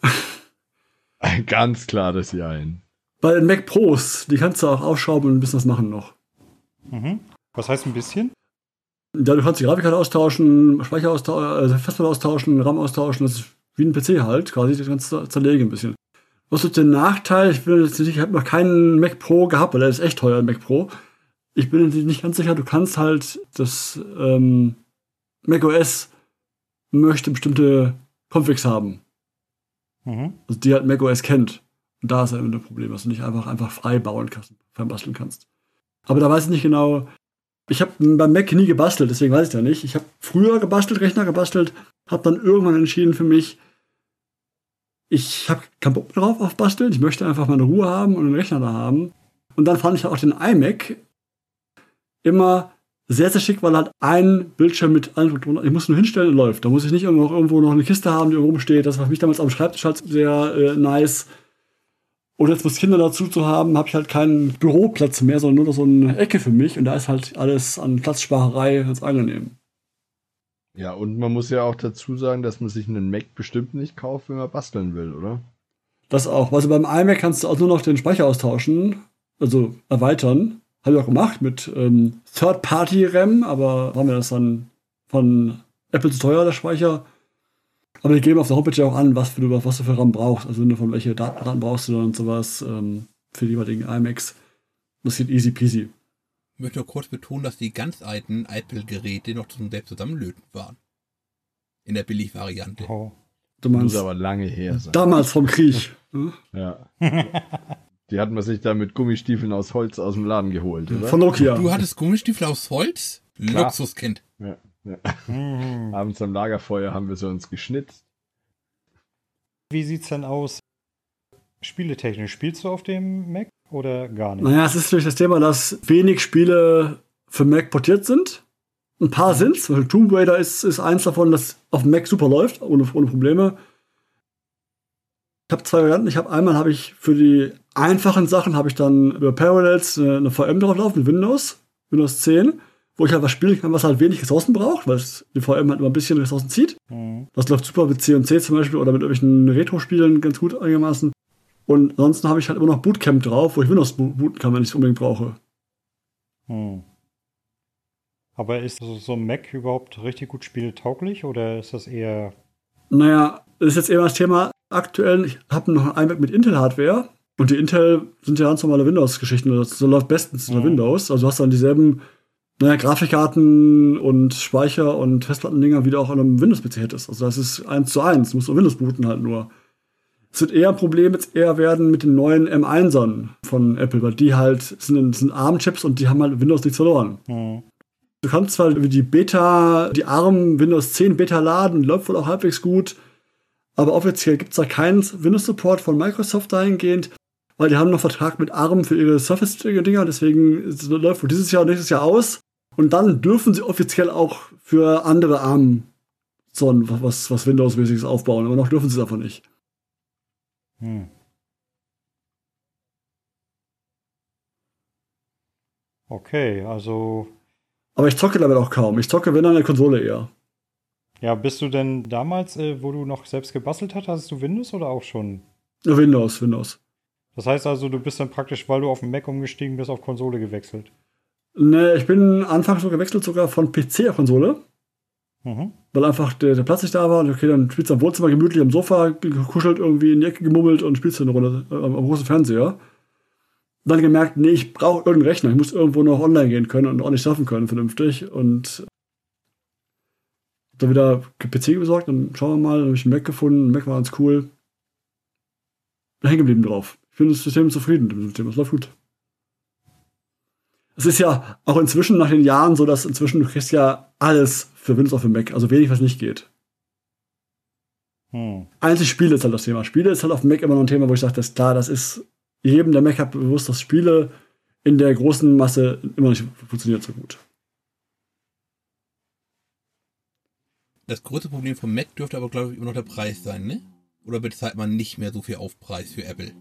Ein ganz klares Jein. Bei den Mac Pros, die kannst du auch ausschrauben und ein bisschen was machen noch. Mhm. Was heißt ein bisschen? Ja, du kannst die Grafikkarte austauschen, Speicher austauschen, äh, Festplatte austauschen, RAM austauschen. Das ist wie ein PC halt, quasi. Das du zerlegen ein bisschen. Was ist der Nachteil? Ich bin jetzt nicht, ich habe noch keinen Mac Pro gehabt, weil der ist echt teuer, ein Mac Pro. Ich bin jetzt nicht ganz sicher, du kannst halt das ähm, Mac OS möchte bestimmte Configs haben. Mhm. Also die halt Mac OS kennt. Und da ist halt immer ein Problem, dass du nicht einfach, einfach frei bauen kannst, frei basteln kannst. Aber da weiß ich nicht genau. Ich habe beim Mac nie gebastelt, deswegen weiß ich da nicht. Ich habe früher gebastelt, Rechner gebastelt, habe dann irgendwann entschieden für mich, ich habe keinen Bock drauf auf Basteln. Ich möchte einfach meine Ruhe haben und einen Rechner da haben. Und dann fand ich auch den iMac immer sehr, sehr schick, weil halt ein Bildschirm mit allen ich muss nur hinstellen und läuft. Da muss ich nicht irgendwo noch, eine Kiste haben, die irgendwo rumsteht. Das war für mich damals am Schreibtisch halt sehr äh, nice. Und jetzt, was Kinder dazu zu haben, habe ich halt keinen Büroplatz mehr, sondern nur noch so eine Ecke für mich. Und da ist halt alles an Platzsparerei ganz angenehm. Ja, und man muss ja auch dazu sagen, dass man sich einen Mac bestimmt nicht kauft, wenn man basteln will, oder? Das auch. Also beim iMac kannst du auch nur noch den Speicher austauschen, also erweitern. Habe ich auch gemacht mit ähm, Third-Party-RAM, aber war mir das dann von Apple zu teuer, der Speicher. Aber die geben auf der Homepage ja auch an, was, für, was du für RAM brauchst. Also wenn du von welche Daten brauchst du und sowas ähm, für die jeweiligen iMacs. Das geht easy peasy. Ich möchte nur kurz betonen, dass die ganz alten Apple-Geräte noch zum selbst zusammenlöten waren. In der Billigvariante. Oh. Du Muss meinst aber lange her sein. damals vom Krieg. ne? Ja. Die hat man sich da mit Gummistiefeln aus Holz aus dem Laden geholt, oder? Von Nokia. Du hattest Gummistiefel aus Holz? Klar. Luxuskind. ja. Mhm. Abends am Lagerfeuer haben wir sie uns geschnitzt. Wie sieht's denn aus? Spieletechnisch, spielst du auf dem Mac oder gar nicht? Naja, es ist natürlich das Thema, dass wenig Spiele für Mac portiert sind. Ein paar sind's. Zum Beispiel Tomb Raider ist, ist eins davon, das auf dem Mac super läuft, ohne, ohne Probleme. Ich habe zwei Varianten. Ich habe einmal habe ich für die einfachen Sachen habe ich dann über Parallels eine, eine VM drauf laufen mit Windows, Windows 10, wo ich halt was spielen kann, was halt wenig Ressourcen braucht, weil es die VM halt immer ein bisschen Ressourcen zieht. Mhm. Das läuft super mit C und C zum Beispiel oder mit irgendwelchen Retro-Spielen ganz gut einigermaßen. Und ansonsten habe ich halt immer noch Bootcamp drauf, wo ich Windows bo- booten kann, wenn ich es unbedingt brauche. Hm. Aber ist so ein Mac überhaupt richtig gut spieltauglich oder ist das eher. Naja, das ist jetzt eher das Thema aktuell. Ich habe noch ein iMac mit Intel-Hardware. Und die Intel sind ja ganz normale Windows-Geschichten. Das läuft bestens unter Mhm. Windows. Also du hast dann dieselben naja, Grafikkarten und Speicher und Festplattendinger, wie du auch an einem Windows-PC hättest. Also das ist eins zu eins. Du musst auf Windows booten halt nur. Es wird eher ein Problem jetzt eher werden mit den neuen M1ern von Apple, weil die halt sind, sind ARM-Chips und die haben halt Windows nichts verloren. Hm. Du kannst zwar die Beta, die ARM Windows 10 Beta laden, läuft wohl auch halbwegs gut, aber offiziell gibt es da keinen Windows-Support von Microsoft dahingehend, weil die haben noch Vertrag mit ARM für ihre Surface-Dinger, deswegen läuft wohl dieses Jahr und nächstes Jahr aus. Und dann dürfen sie offiziell auch für andere ARM so ein, was, was Windows-mäßiges aufbauen, aber noch dürfen sie es einfach nicht. Hm. Okay, also Aber ich zocke damit auch kaum. Ich zocke, wenn dann eine Konsole eher. ja, bist du denn damals, äh, wo du noch selbst gebastelt hast, hattest du Windows oder auch schon? Windows, Windows. Das heißt also, du bist dann praktisch, weil du auf den Mac umgestiegen bist, auf Konsole gewechselt. Ne, ich bin anfangs so gewechselt sogar von PC auf Konsole. Mhm. weil einfach der, der Platz nicht da war. Und okay, dann spielst du am Wohnzimmer gemütlich am Sofa, gekuschelt irgendwie in die Ecke gemummelt und spielst du eine Runde äh, am, am großen Fernseher. Dann gemerkt, nee, ich brauche irgendeinen Rechner. Ich muss irgendwo noch online gehen können und auch nicht surfen können, vernünftig. Und hab dann wieder PC besorgt und schauen wir mal, dann habe ich einen Mac gefunden. Mac war ganz cool. Hängen geblieben drauf. Ich bin das System zufrieden mit dem System. Es läuft gut. Es ist ja auch inzwischen nach den Jahren so, dass inzwischen du kriegst ja alles für Windows auf dem Mac. Also wenig, was nicht geht. Hm. Einzig Spiele ist halt das Thema. Spiele ist halt auf dem Mac immer noch ein Thema, wo ich sage, das ist klar, das ist jedem, der Mac hat, bewusst, dass Spiele in der großen Masse immer nicht funktioniert so gut. Das größte Problem vom Mac dürfte aber, glaube ich, immer noch der Preis sein, ne? Oder bezahlt man nicht mehr so viel Aufpreis für Apple?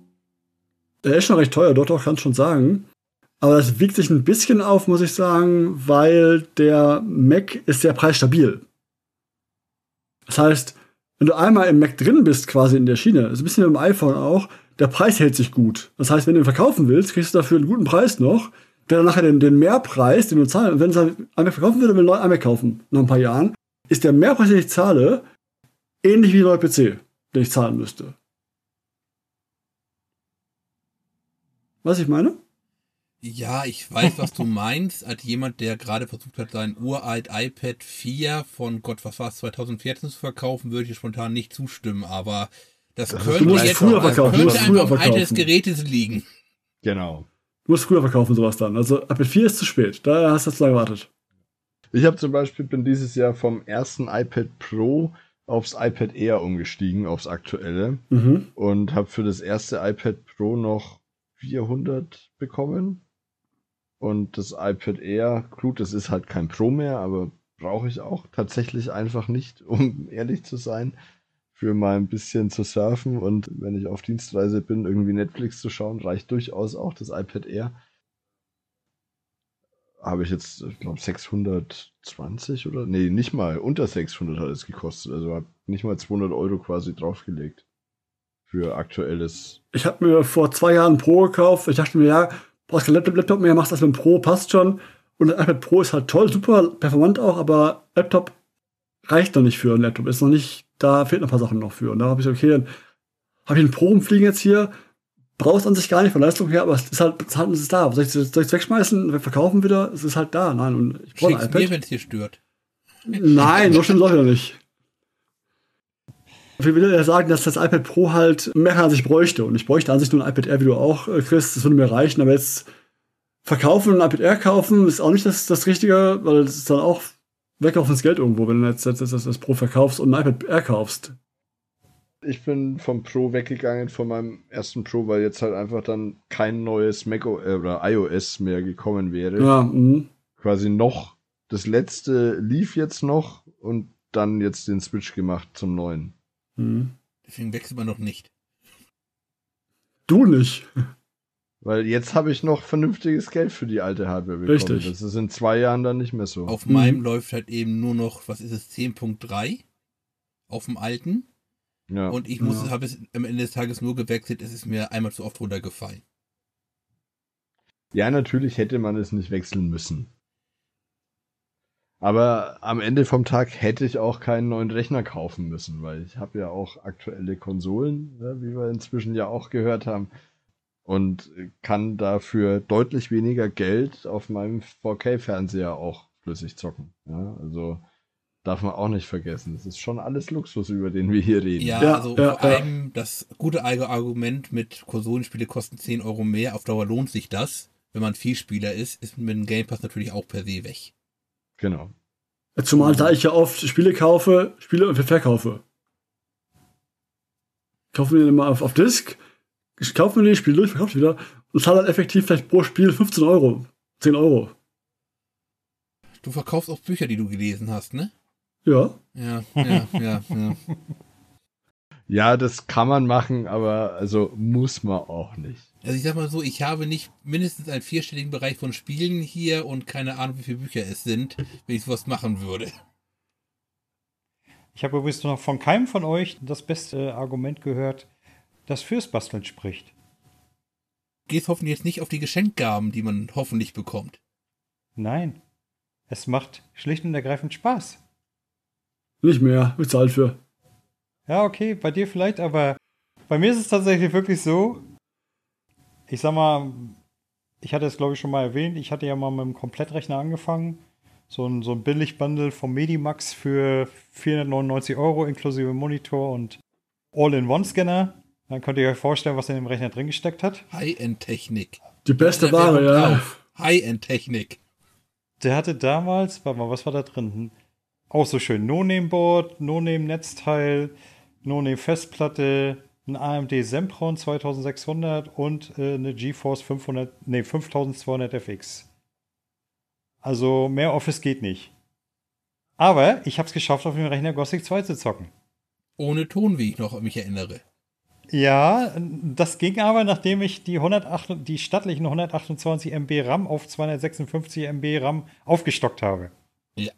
Der ist schon recht teuer, dort auch kann ich schon sagen. Aber das wiegt sich ein bisschen auf, muss ich sagen, weil der Mac ist sehr preisstabil. Das heißt, wenn du einmal im Mac drin bist, quasi in der Schiene, ist ein bisschen wie beim iPhone auch, der Preis hält sich gut. Das heißt, wenn du ihn verkaufen willst, kriegst du dafür einen guten Preis noch. Der dann nachher den, den Mehrpreis, den du zahlst, wenn du einen iMac verkaufen würdest, will einen iMac kaufen, nach ein paar Jahren, ist der Mehrpreis, den ich zahle, ähnlich wie der neue PC, den ich zahlen müsste. Was ich meine? Ja, ich weiß, was du meinst. Als jemand, der gerade versucht hat, sein uralt iPad 4 von Gott, was war es, 2014 zu verkaufen, würde ich spontan nicht zustimmen. Aber das Das ist- könnte du musst jetzt früher verkaufen, du könnte musst einfach früher am Alter des verkaufen. Gerätes liegen. Genau. Du musst früher verkaufen, sowas dann. Also iPad 4 ist zu spät. Da hast du zu lange gewartet. Ich habe zum Beispiel bin dieses Jahr vom ersten iPad Pro aufs iPad Air umgestiegen, aufs aktuelle Mhm. und habe für das erste iPad Pro noch 400 bekommen. Und das iPad Air, gut, das ist halt kein Pro mehr, aber brauche ich auch tatsächlich einfach nicht, um ehrlich zu sein, für mal ein bisschen zu surfen und wenn ich auf Dienstreise bin, irgendwie Netflix zu schauen, reicht durchaus auch das iPad Air. Habe ich jetzt, ich glaube, 620 oder? Nee, nicht mal. Unter 600 hat es gekostet. Also habe nicht mal 200 Euro quasi draufgelegt. Für aktuelles. Ich habe mir vor zwei Jahren Pro gekauft. Ich dachte mir, ja, brauchst kein Laptop, Laptop mehr, machst das mit dem Pro, passt schon. Und das iPad Pro ist halt toll, super performant auch, aber Laptop reicht noch nicht für ein Laptop. Ist noch nicht, da fehlen noch ein paar Sachen noch für. Und da habe ich gesagt, okay, dann habe ich einen Pro rumfliegen jetzt hier. Brauchst an sich gar nicht von Leistung her, aber es ist halt, es ist halt es ist da. Soll ich es wegschmeißen, verkaufen wieder? Es ist halt da. Nein, und ich brauche ein Schick's mir, iPad. wenn es dir stört. Nein, so schlimm auch wieder nicht. Ich will ja sagen, dass das iPad Pro halt mehr kann, als ich bräuchte. Und ich bräuchte an sich nur ein iPad Air, wie du auch, äh, Chris. Das würde mir reichen. Aber jetzt verkaufen und ein iPad Air kaufen ist auch nicht das, das Richtige, weil das ist dann auch weglaufendes Geld irgendwo, wenn du jetzt, jetzt, jetzt das Pro verkaufst und ein iPad Air kaufst. Ich bin vom Pro weggegangen von meinem ersten Pro, weil jetzt halt einfach dann kein neues Mac äh, oder iOS mehr gekommen wäre. Ja, mhm. Quasi noch. Das letzte lief jetzt noch und dann jetzt den Switch gemacht zum neuen. Mhm. Deswegen wechselt man noch nicht. Du nicht. Weil jetzt habe ich noch vernünftiges Geld für die alte Hardware bekommen. Richtig. Das ist in zwei Jahren dann nicht mehr so. Auf Mhm. meinem läuft halt eben nur noch, was ist es, 10.3 auf dem alten. ja. Und ich muss, Ja. habe es am Ende des Tages nur gewechselt, es ist mir einmal zu oft runtergefallen. ja, natürlich hätte man es nicht wechseln müssen. Aber am Ende vom Tag hätte ich auch keinen neuen Rechner kaufen müssen, weil ich habe ja auch aktuelle Konsolen, ne, wie wir inzwischen ja auch gehört haben. und kann dafür deutlich weniger Geld auf meinem 4K-Fernseher auch flüssig zocken. Ja, also darf man auch nicht vergessen. Das ist schon alles Luxus, über den wir hier reden. Ja, Ja, also ja, vor ja. allem das gute Argument mit Konsolenspiele kosten 10 Euro mehr, auf Dauer lohnt sich das. Wenn man Vielspieler ist, ist mit dem Game Pass natürlich auch per se weg. Genau. Zumal da ich ja oft Spiele kaufe, Spiele und verkaufe. Kaufe mir immer auf, auf Disc, ich kaufe mir die, spiele durch, verkaufe wieder und zahle dann effektiv vielleicht pro Spiel 15 Euro, 10 Euro. Du verkaufst auch Bücher, die du gelesen hast, ne? Ja. Ja, ja, ja, ja. Ja, das kann man machen, aber also muss man auch nicht. Also ich sag mal so, ich habe nicht mindestens einen vierstelligen Bereich von Spielen hier und keine Ahnung, wie viele Bücher es sind, wenn ich sowas machen würde. Ich habe übrigens noch von keinem von euch das beste Argument gehört, das fürs Basteln spricht. Gehst hoffentlich jetzt nicht auf die Geschenkgaben, die man hoffentlich bekommt. Nein. Es macht schlicht und ergreifend Spaß. Nicht mehr, bezahlt für. Ja, okay, bei dir vielleicht, aber bei mir ist es tatsächlich wirklich so. Ich sag mal, ich hatte es glaube ich schon mal erwähnt, ich hatte ja mal mit einem Komplettrechner angefangen. So ein, so ein Billig-Bundle vom Medimax für 499 Euro inklusive Monitor und All-in-One-Scanner. Dann könnt ihr euch vorstellen, was in dem Rechner drin gesteckt hat. High-End-Technik. Die beste Ware, ja. High-End-Technik. Der hatte damals, warte mal, was war da drin? Auch so schön No-Name-Board, No-Name-Netzteil, No-Name-Festplatte, ein AMD Sempron 2600 und äh, eine GeForce 500, nee, 5200 FX. Also mehr Office geht nicht. Aber ich habe es geschafft, auf dem Rechner Gothic 2 zu zocken. Ohne Ton, wie ich noch mich erinnere. Ja, das ging aber, nachdem ich die, 108, die stattlichen 128 MB RAM auf 256 MB RAM aufgestockt habe. Ja.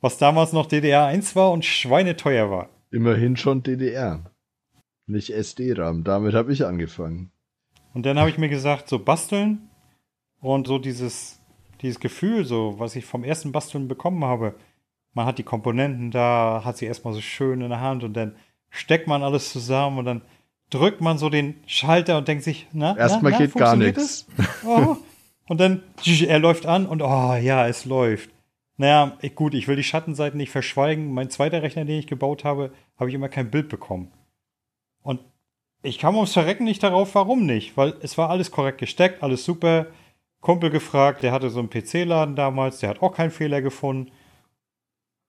Was damals noch DDR1 war und schweineteuer war. Immerhin schon DDR. Nicht SD-RAM. Damit habe ich angefangen. Und dann habe ich mir gesagt, so basteln und so dieses, dieses Gefühl, so was ich vom ersten Basteln bekommen habe. Man hat die Komponenten da, hat sie erstmal so schön in der Hand und dann steckt man alles zusammen und dann drückt man so den Schalter und denkt sich, na, Erstmal na, na, geht gar nichts. Oh. Und dann, er läuft an und oh ja, es läuft. Naja, gut, ich will die Schattenseiten nicht verschweigen. Mein zweiter Rechner, den ich gebaut habe, habe ich immer kein Bild bekommen. Und ich kam ums Verrecken nicht darauf, warum nicht, weil es war alles korrekt gesteckt, alles super. Kumpel gefragt, der hatte so einen PC-Laden damals, der hat auch keinen Fehler gefunden.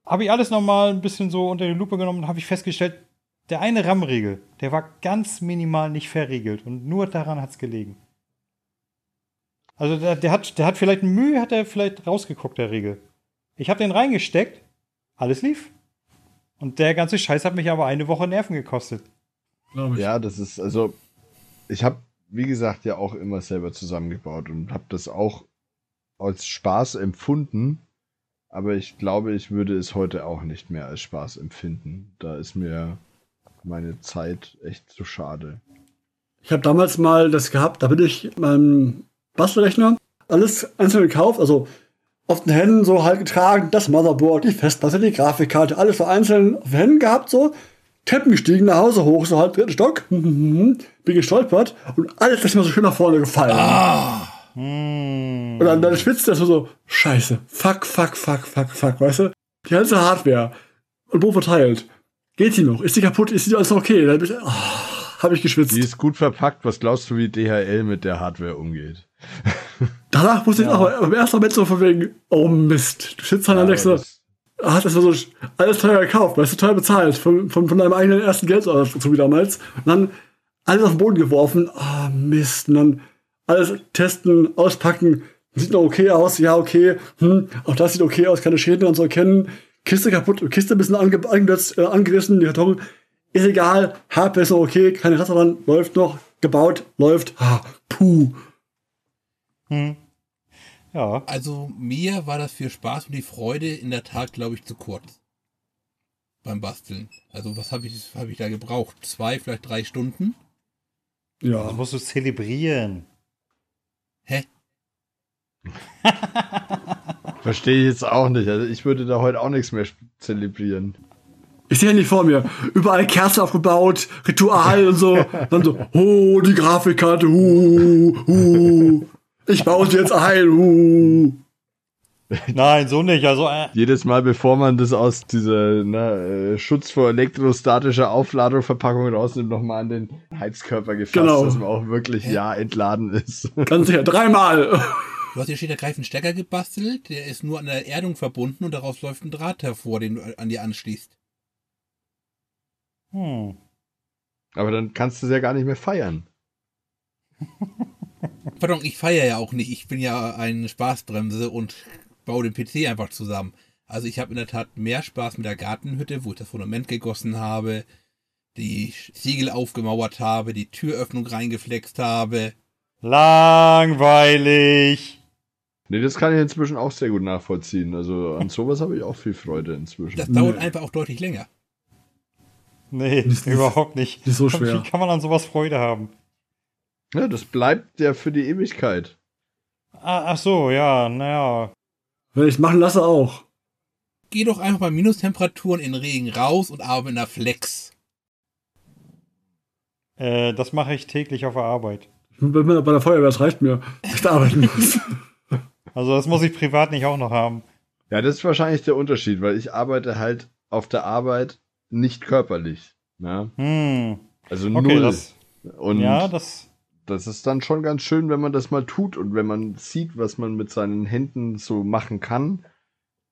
Habe ich alles nochmal ein bisschen so unter die Lupe genommen und habe ich festgestellt, der eine RAM-Riegel, der war ganz minimal nicht verriegelt und nur daran hat es gelegen. Also der, der, hat, der hat vielleicht Mühe, hat er vielleicht rausgeguckt, der Riegel. Ich habe den reingesteckt, alles lief. Und der ganze Scheiß hat mich aber eine Woche Nerven gekostet. Ich. Ja, das ist, also, ich habe, wie gesagt, ja auch immer selber zusammengebaut und habe das auch als Spaß empfunden. Aber ich glaube, ich würde es heute auch nicht mehr als Spaß empfinden. Da ist mir meine Zeit echt zu schade. Ich habe damals mal das gehabt, da bin ich meinem Bastelrechner alles einzeln gekauft, also auf den Händen so halt getragen, das Motherboard, die Festplatte, die Grafikkarte, alles so einzeln auf den Händen gehabt, so. Treppen gestiegen, nach Hause hoch, so halt dritten Stock, bin gestolpert und alles ist mir so schön nach vorne gefallen. Hm. Und dann, dann schwitzt das so, so, scheiße, fuck, fuck, fuck, fuck, fuck, weißt du? Die ganze Hardware und wo verteilt. Geht die noch? Ist die kaputt? Ist die alles noch okay? Dann bin ich, oh, habe ich geschwitzt. Die ist gut verpackt. Was glaubst du, wie DHL mit der Hardware umgeht? Danach musste ich Ja. auch im ersten Moment so von wegen, oh Mist. Du sitzt und Ja, das- ah, das war so alles teuer gekauft, weißt du, teuer bezahlt, von, von, von deinem eigenen ersten Geld so wie damals. Und dann alles auf den Boden geworfen, ah, Mist. Und dann alles testen, auspacken, sieht noch okay aus, ja, okay, hm, auch das sieht okay aus, keine Schäden und so erkennen. Kiste kaputt, Kiste ein bisschen ange, äh, angerissen, die Karton, ist egal, Hardware ist noch okay, keine Ratte dran, läuft noch, gebaut, läuft, ah, puh. Hm. Ja, Also mir war das für Spaß und die Freude in der Tat, glaube ich, zu kurz. Beim Basteln. Also was habe ich, hab ich da gebraucht? Zwei, vielleicht drei Stunden? das Ja, musst du zelebrieren. Hä? Verstehe ich jetzt auch nicht. Also ich würde da heute auch nichts mehr zelebrieren. Ich sehe nicht vor mir. Überall Kerzen aufgebaut, Ritual und so. Dann so, oh, die Grafikkarte, hu, hu. Ich baue sie jetzt ein, hu. Nein, so nicht. Also, äh, Jedes Mal, bevor man das aus dieser ne, äh, Schutz vor elektrostatischer Aufladung Verpackung rausnimmt, nochmal an den Heizkörper gefasst, Genau. dass man auch wirklich ja entladen ist. Ganz sicher, dreimal. Du hast hier steht, einen Stecker gebastelt, der ist nur an der Erdung verbunden und daraus läuft ein Draht hervor, den du an dir anschließt. hm. Aber dann kannst du es ja gar nicht mehr feiern. Pardon, ich feiere ja auch nicht. Ich bin ja eine Spaßbremse und baue den PC einfach zusammen. Also ich habe in der Tat mehr Spaß mit der Gartenhütte, wo ich das Fundament gegossen habe, die Ziegel aufgemauert habe, die Türöffnung reingeflext habe. Langweilig. Nee, das kann ich inzwischen auch sehr gut nachvollziehen. Also an sowas habe ich auch viel Freude inzwischen. Das dauert einfach auch deutlich länger. Nee, Nicht- überhaupt nicht. nicht so schwer. Wie kann man an sowas Freude haben? Ja, das bleibt ja für die Ewigkeit. Ah, ach so, ja, naja. Wenn ich machen lasse, auch. Geh doch einfach bei Minustemperaturen in Regen raus und arbeite in der Flex. Äh, das mache ich täglich auf der Arbeit. Wenn man bei der Feuerwehr, das reicht mir, dass ich da arbeiten muss. Also das muss ich privat nicht auch noch haben. Ja, das ist wahrscheinlich der Unterschied, weil ich arbeite halt auf der Arbeit nicht körperlich. Ne? Hm. Also Okay, null. das. und Ja, das. Das ist dann schon ganz schön, wenn man das mal tut und wenn man sieht, was man mit seinen Händen so machen kann,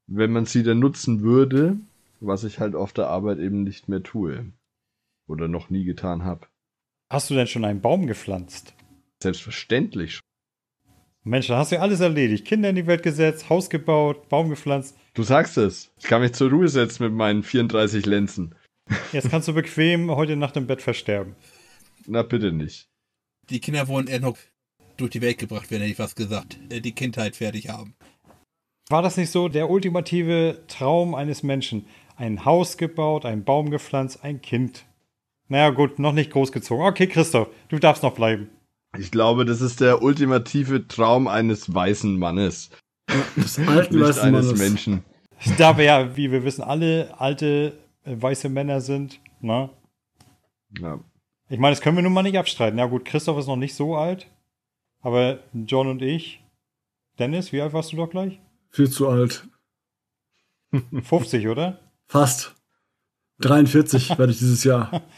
wenn man sie dann nutzen würde, was ich halt auf der Arbeit eben nicht mehr tue. Oder noch nie getan habe. Hast du denn schon einen Baum gepflanzt? Selbstverständlich. Mensch, da hast du ja alles erledigt. Kinder in die Welt gesetzt, Haus gebaut, Baum gepflanzt. Du sagst es. Ich kann mich zur Ruhe setzen mit meinen 34 Lenzen. Jetzt kannst du bequem heute Nacht im Bett versterben. Na bitte nicht. Die Kinder wollen eher noch durch die Welt gebracht werden, hätte ich was gesagt. Äh, Die Kindheit fertig haben. War das nicht so der ultimative Traum eines Menschen? Ein Haus gebaut, einen Baum gepflanzt, ein Kind. Naja, gut, noch nicht großgezogen. Okay, Christoph, du darfst noch bleiben. Ich glaube, das ist der ultimative Traum eines weißen Mannes, Des alten nicht weißen eines Mannes. Menschen. Da wir ja, wie wir wissen, alle alte äh, weiße Männer sind, ne? Ja. Ich meine, das können wir nun mal nicht abstreiten. Ja gut, Christoph ist noch nicht so alt, aber John und ich. Dennis, wie alt warst du doch gleich? Viel zu alt. 50, oder? Fast. 43 werde ich dieses Jahr.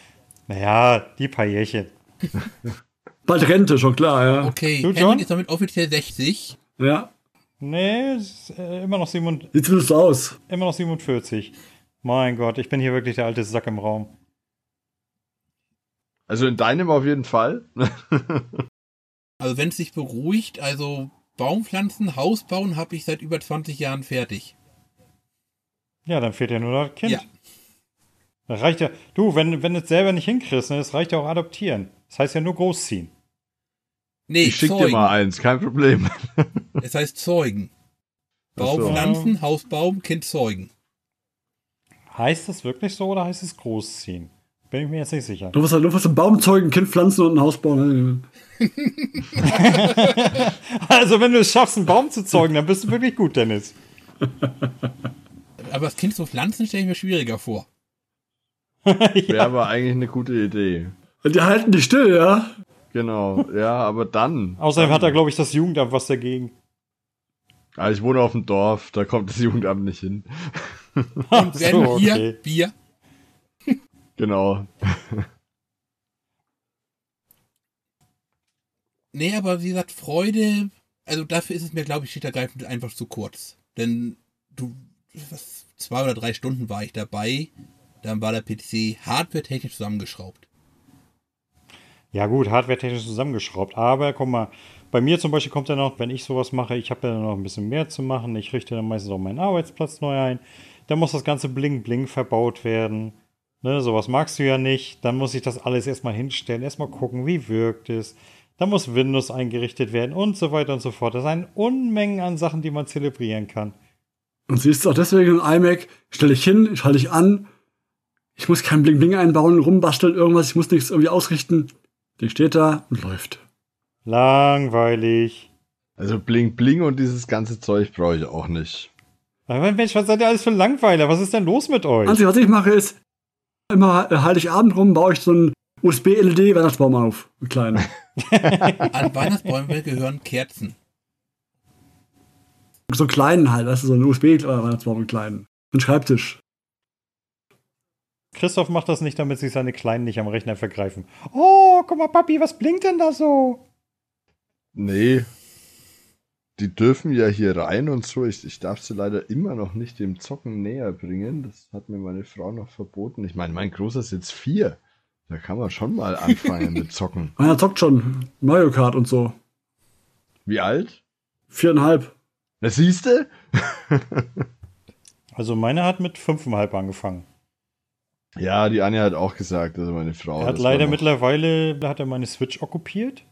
Naja, die paar Jährchen. Bald Rente, schon klar, ja. Okay, Du, John? ist damit offiziell 60. Ja. Nee, es ist, äh, immer, noch 7, Sieht zumindest so aus. immer noch 47. Mein Gott, ich bin hier wirklich der alte Sack im Raum. Also in deinem auf jeden Fall. Also wenn es sich beruhigt, also Baumpflanzen, Haus bauen, habe ich seit über 20 Jahren fertig. Ja, dann fehlt ja nur das Kind. Ja. Das reicht ja. Du, wenn, wenn du es selber nicht hinkriegst, ne, das reicht ja auch adoptieren. Das heißt ja nur großziehen. Nee, ich schick dir Zeugen. mal eins, kein Problem. Es heißt Zeugen. So. Baumpflanzen, Haus bauen, Kind zeugen. Heißt das wirklich so oder heißt es großziehen? Bin ich mir jetzt nicht sicher. Du musst nur was einen Baum zeugen, ein Kind pflanzen und ein Haus bauen. Also, wenn du es schaffst, einen Baum zu zeugen, dann bist du wirklich gut, Dennis. Aber das Kind zu pflanzen stelle ich mir schwieriger vor. Wäre aber eigentlich eine gute Idee. Die halten dich still, ja. Genau, ja, aber dann. Außerdem hat er, glaube ich, das Jugendamt was dagegen. Ah, ich wohne auf dem Dorf, da kommt das Jugendamt nicht hin. Und werden so, hier okay. Genau. Nee, aber wie gesagt, Freude, also dafür ist es mir, glaube ich, schlicht und ergreifend einfach zu kurz. Denn du, was, zwei oder drei Stunden war ich dabei, dann war der PC hardware-technisch zusammengeschraubt. Ja, gut, hardware-technisch zusammengeschraubt. Aber guck mal, bei mir zum Beispiel kommt ja noch, wenn ich sowas mache, ich habe ja noch ein bisschen mehr zu machen. Ich richte dann meistens auch meinen Arbeitsplatz neu ein. Da muss das ganze Bling-Bling verbaut werden. Ne, sowas magst du ja nicht. Dann muss ich das alles erstmal hinstellen, erstmal gucken, wie wirkt es. Dann muss Windows eingerichtet werden und so weiter und so fort. Das sind Unmengen an Sachen, die man zelebrieren kann. Und siehst du auch deswegen ein iMac, stelle ich hin, schalte ich an. Ich muss kein Bling Bling einbauen, rumbasteln, irgendwas, ich muss nichts irgendwie ausrichten. Die steht da und läuft. Langweilig. Also Bling Bling und dieses ganze Zeug brauche ich auch nicht. Aber Mensch, was seid ihr alles für Langweiler? Was ist denn los mit euch? Einzige, was ich mache, ist, immer Heiligabend rum baue ich so einen USB-LED-Weihnachtsbaum auf. Einen kleinen. An Weihnachtsbäume gehören Kerzen. so einen kleinen halt, weißt du, so einen USB-Weihnachtsbaum, einen kleinen. Ein Schreibtisch. Christoph macht das nicht, damit sich seine Kleinen nicht am Rechner vergreifen. Oh, guck mal, Papi, was blinkt denn da so? Nee. Die dürfen ja hier rein und so. Ich, ich darf sie leider immer noch nicht dem Zocken näher bringen. Das hat mir meine Frau noch verboten. Ich meine, mein Großer ist jetzt vier. Da kann man schon mal anfangen mit Zocken. Einer zockt schon Mario Kart und so. Wie alt? Viereinhalb. Na siehste? Also meine hat mit fünfeinhalb angefangen. Ja, die Anja hat auch gesagt, also meine Frau. er hat das leider mittlerweile, hat er meine Switch okkupiert.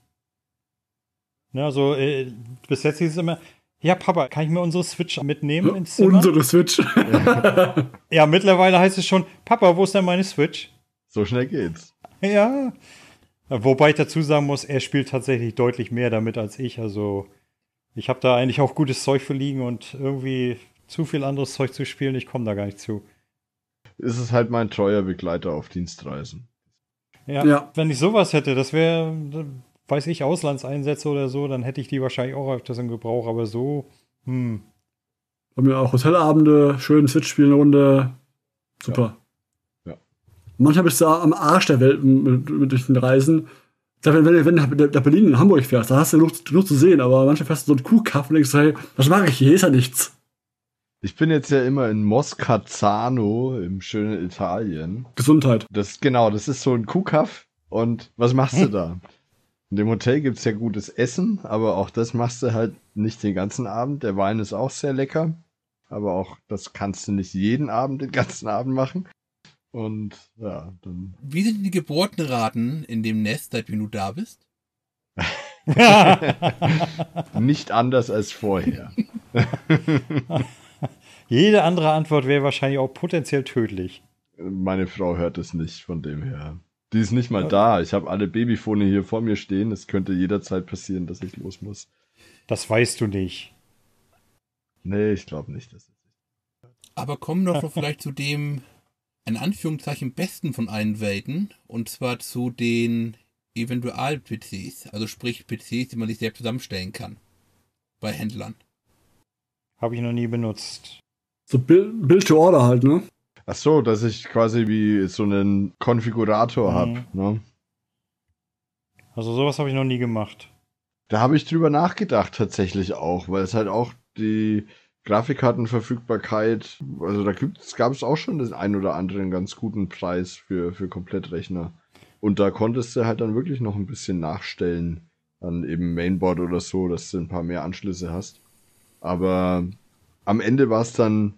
Ne, also äh, bis jetzt hieß es immer, ja Papa, kann ich mir unsere Switch mitnehmen ins Zimmer? Unsere Switch. Ja, mittlerweile heißt es schon, Papa, wo ist denn meine Switch? So schnell geht's. Ja. Wobei ich dazu sagen muss, er spielt tatsächlich deutlich mehr damit als ich. Also ich habe da eigentlich auch gutes Zeug für liegen und irgendwie zu viel anderes Zeug zu spielen, ich komme da gar nicht zu. Ist es halt mein treuer Begleiter auf Dienstreisen. Ja, Ja. wenn ich sowas hätte, das wäre, weiß ich, Auslandseinsätze oder so, dann hätte ich die wahrscheinlich auch öfters im Gebrauch, aber so, hm. Bei mir auch Hotelabende, schön Switch spielen eine Runde. Super. Ja. Manchmal bist du am Arsch der Welt mit, mit durch den Reisen. Wenn, wenn, wenn du nach Berlin und Hamburg fährst, da hast du genug, genug zu sehen, aber manchmal fährst du so einen Kuhkaff und denkst, hey, was mache ich hier? Hier ist ja nichts. Ich bin jetzt ja immer in Moscazzano im schönen Italien. Gesundheit. Das genau, das ist so ein Kuhkaff. Und was machst du da? In dem Hotel gibt's ja gutes Essen, aber auch das machst du halt nicht den ganzen Abend. Der Wein ist auch sehr lecker, aber auch das kannst du nicht jeden Abend, den ganzen Abend machen. Und ja, dann Wie sind die Geburtenraten in dem Nest, seitdem du da bist? nicht anders als vorher. Jede andere Antwort wäre wahrscheinlich auch potenziell tödlich. Meine Frau hört es nicht, von dem her. Die ist nicht mal da. Ich habe alle Babyfone hier vor mir stehen. Es könnte jederzeit passieren, dass ich los muss. Das weißt du nicht. Nee, ich glaube nicht. Dass Aber kommen wir doch noch vielleicht zu dem, in Anführungszeichen, besten von allen Welten, und zwar zu den Eventual-PCs, also sprich PCs, die man sich selbst zusammenstellen kann. Bei Händlern. Habe ich noch nie benutzt. So Build, Build to Order halt, ne? Ach so, dass ich quasi wie so einen Konfigurator Mhm. habe. Ne? Also sowas habe ich noch nie gemacht. Da habe ich drüber nachgedacht tatsächlich auch, weil es halt auch die Grafikkartenverfügbarkeit, also da gab es auch schon den ein oder anderen ganz guten Preis für, für Komplettrechner. Und da konntest du halt dann wirklich noch ein bisschen nachstellen an eben Mainboard oder so, dass du ein paar mehr Anschlüsse hast. Aber am Ende war es dann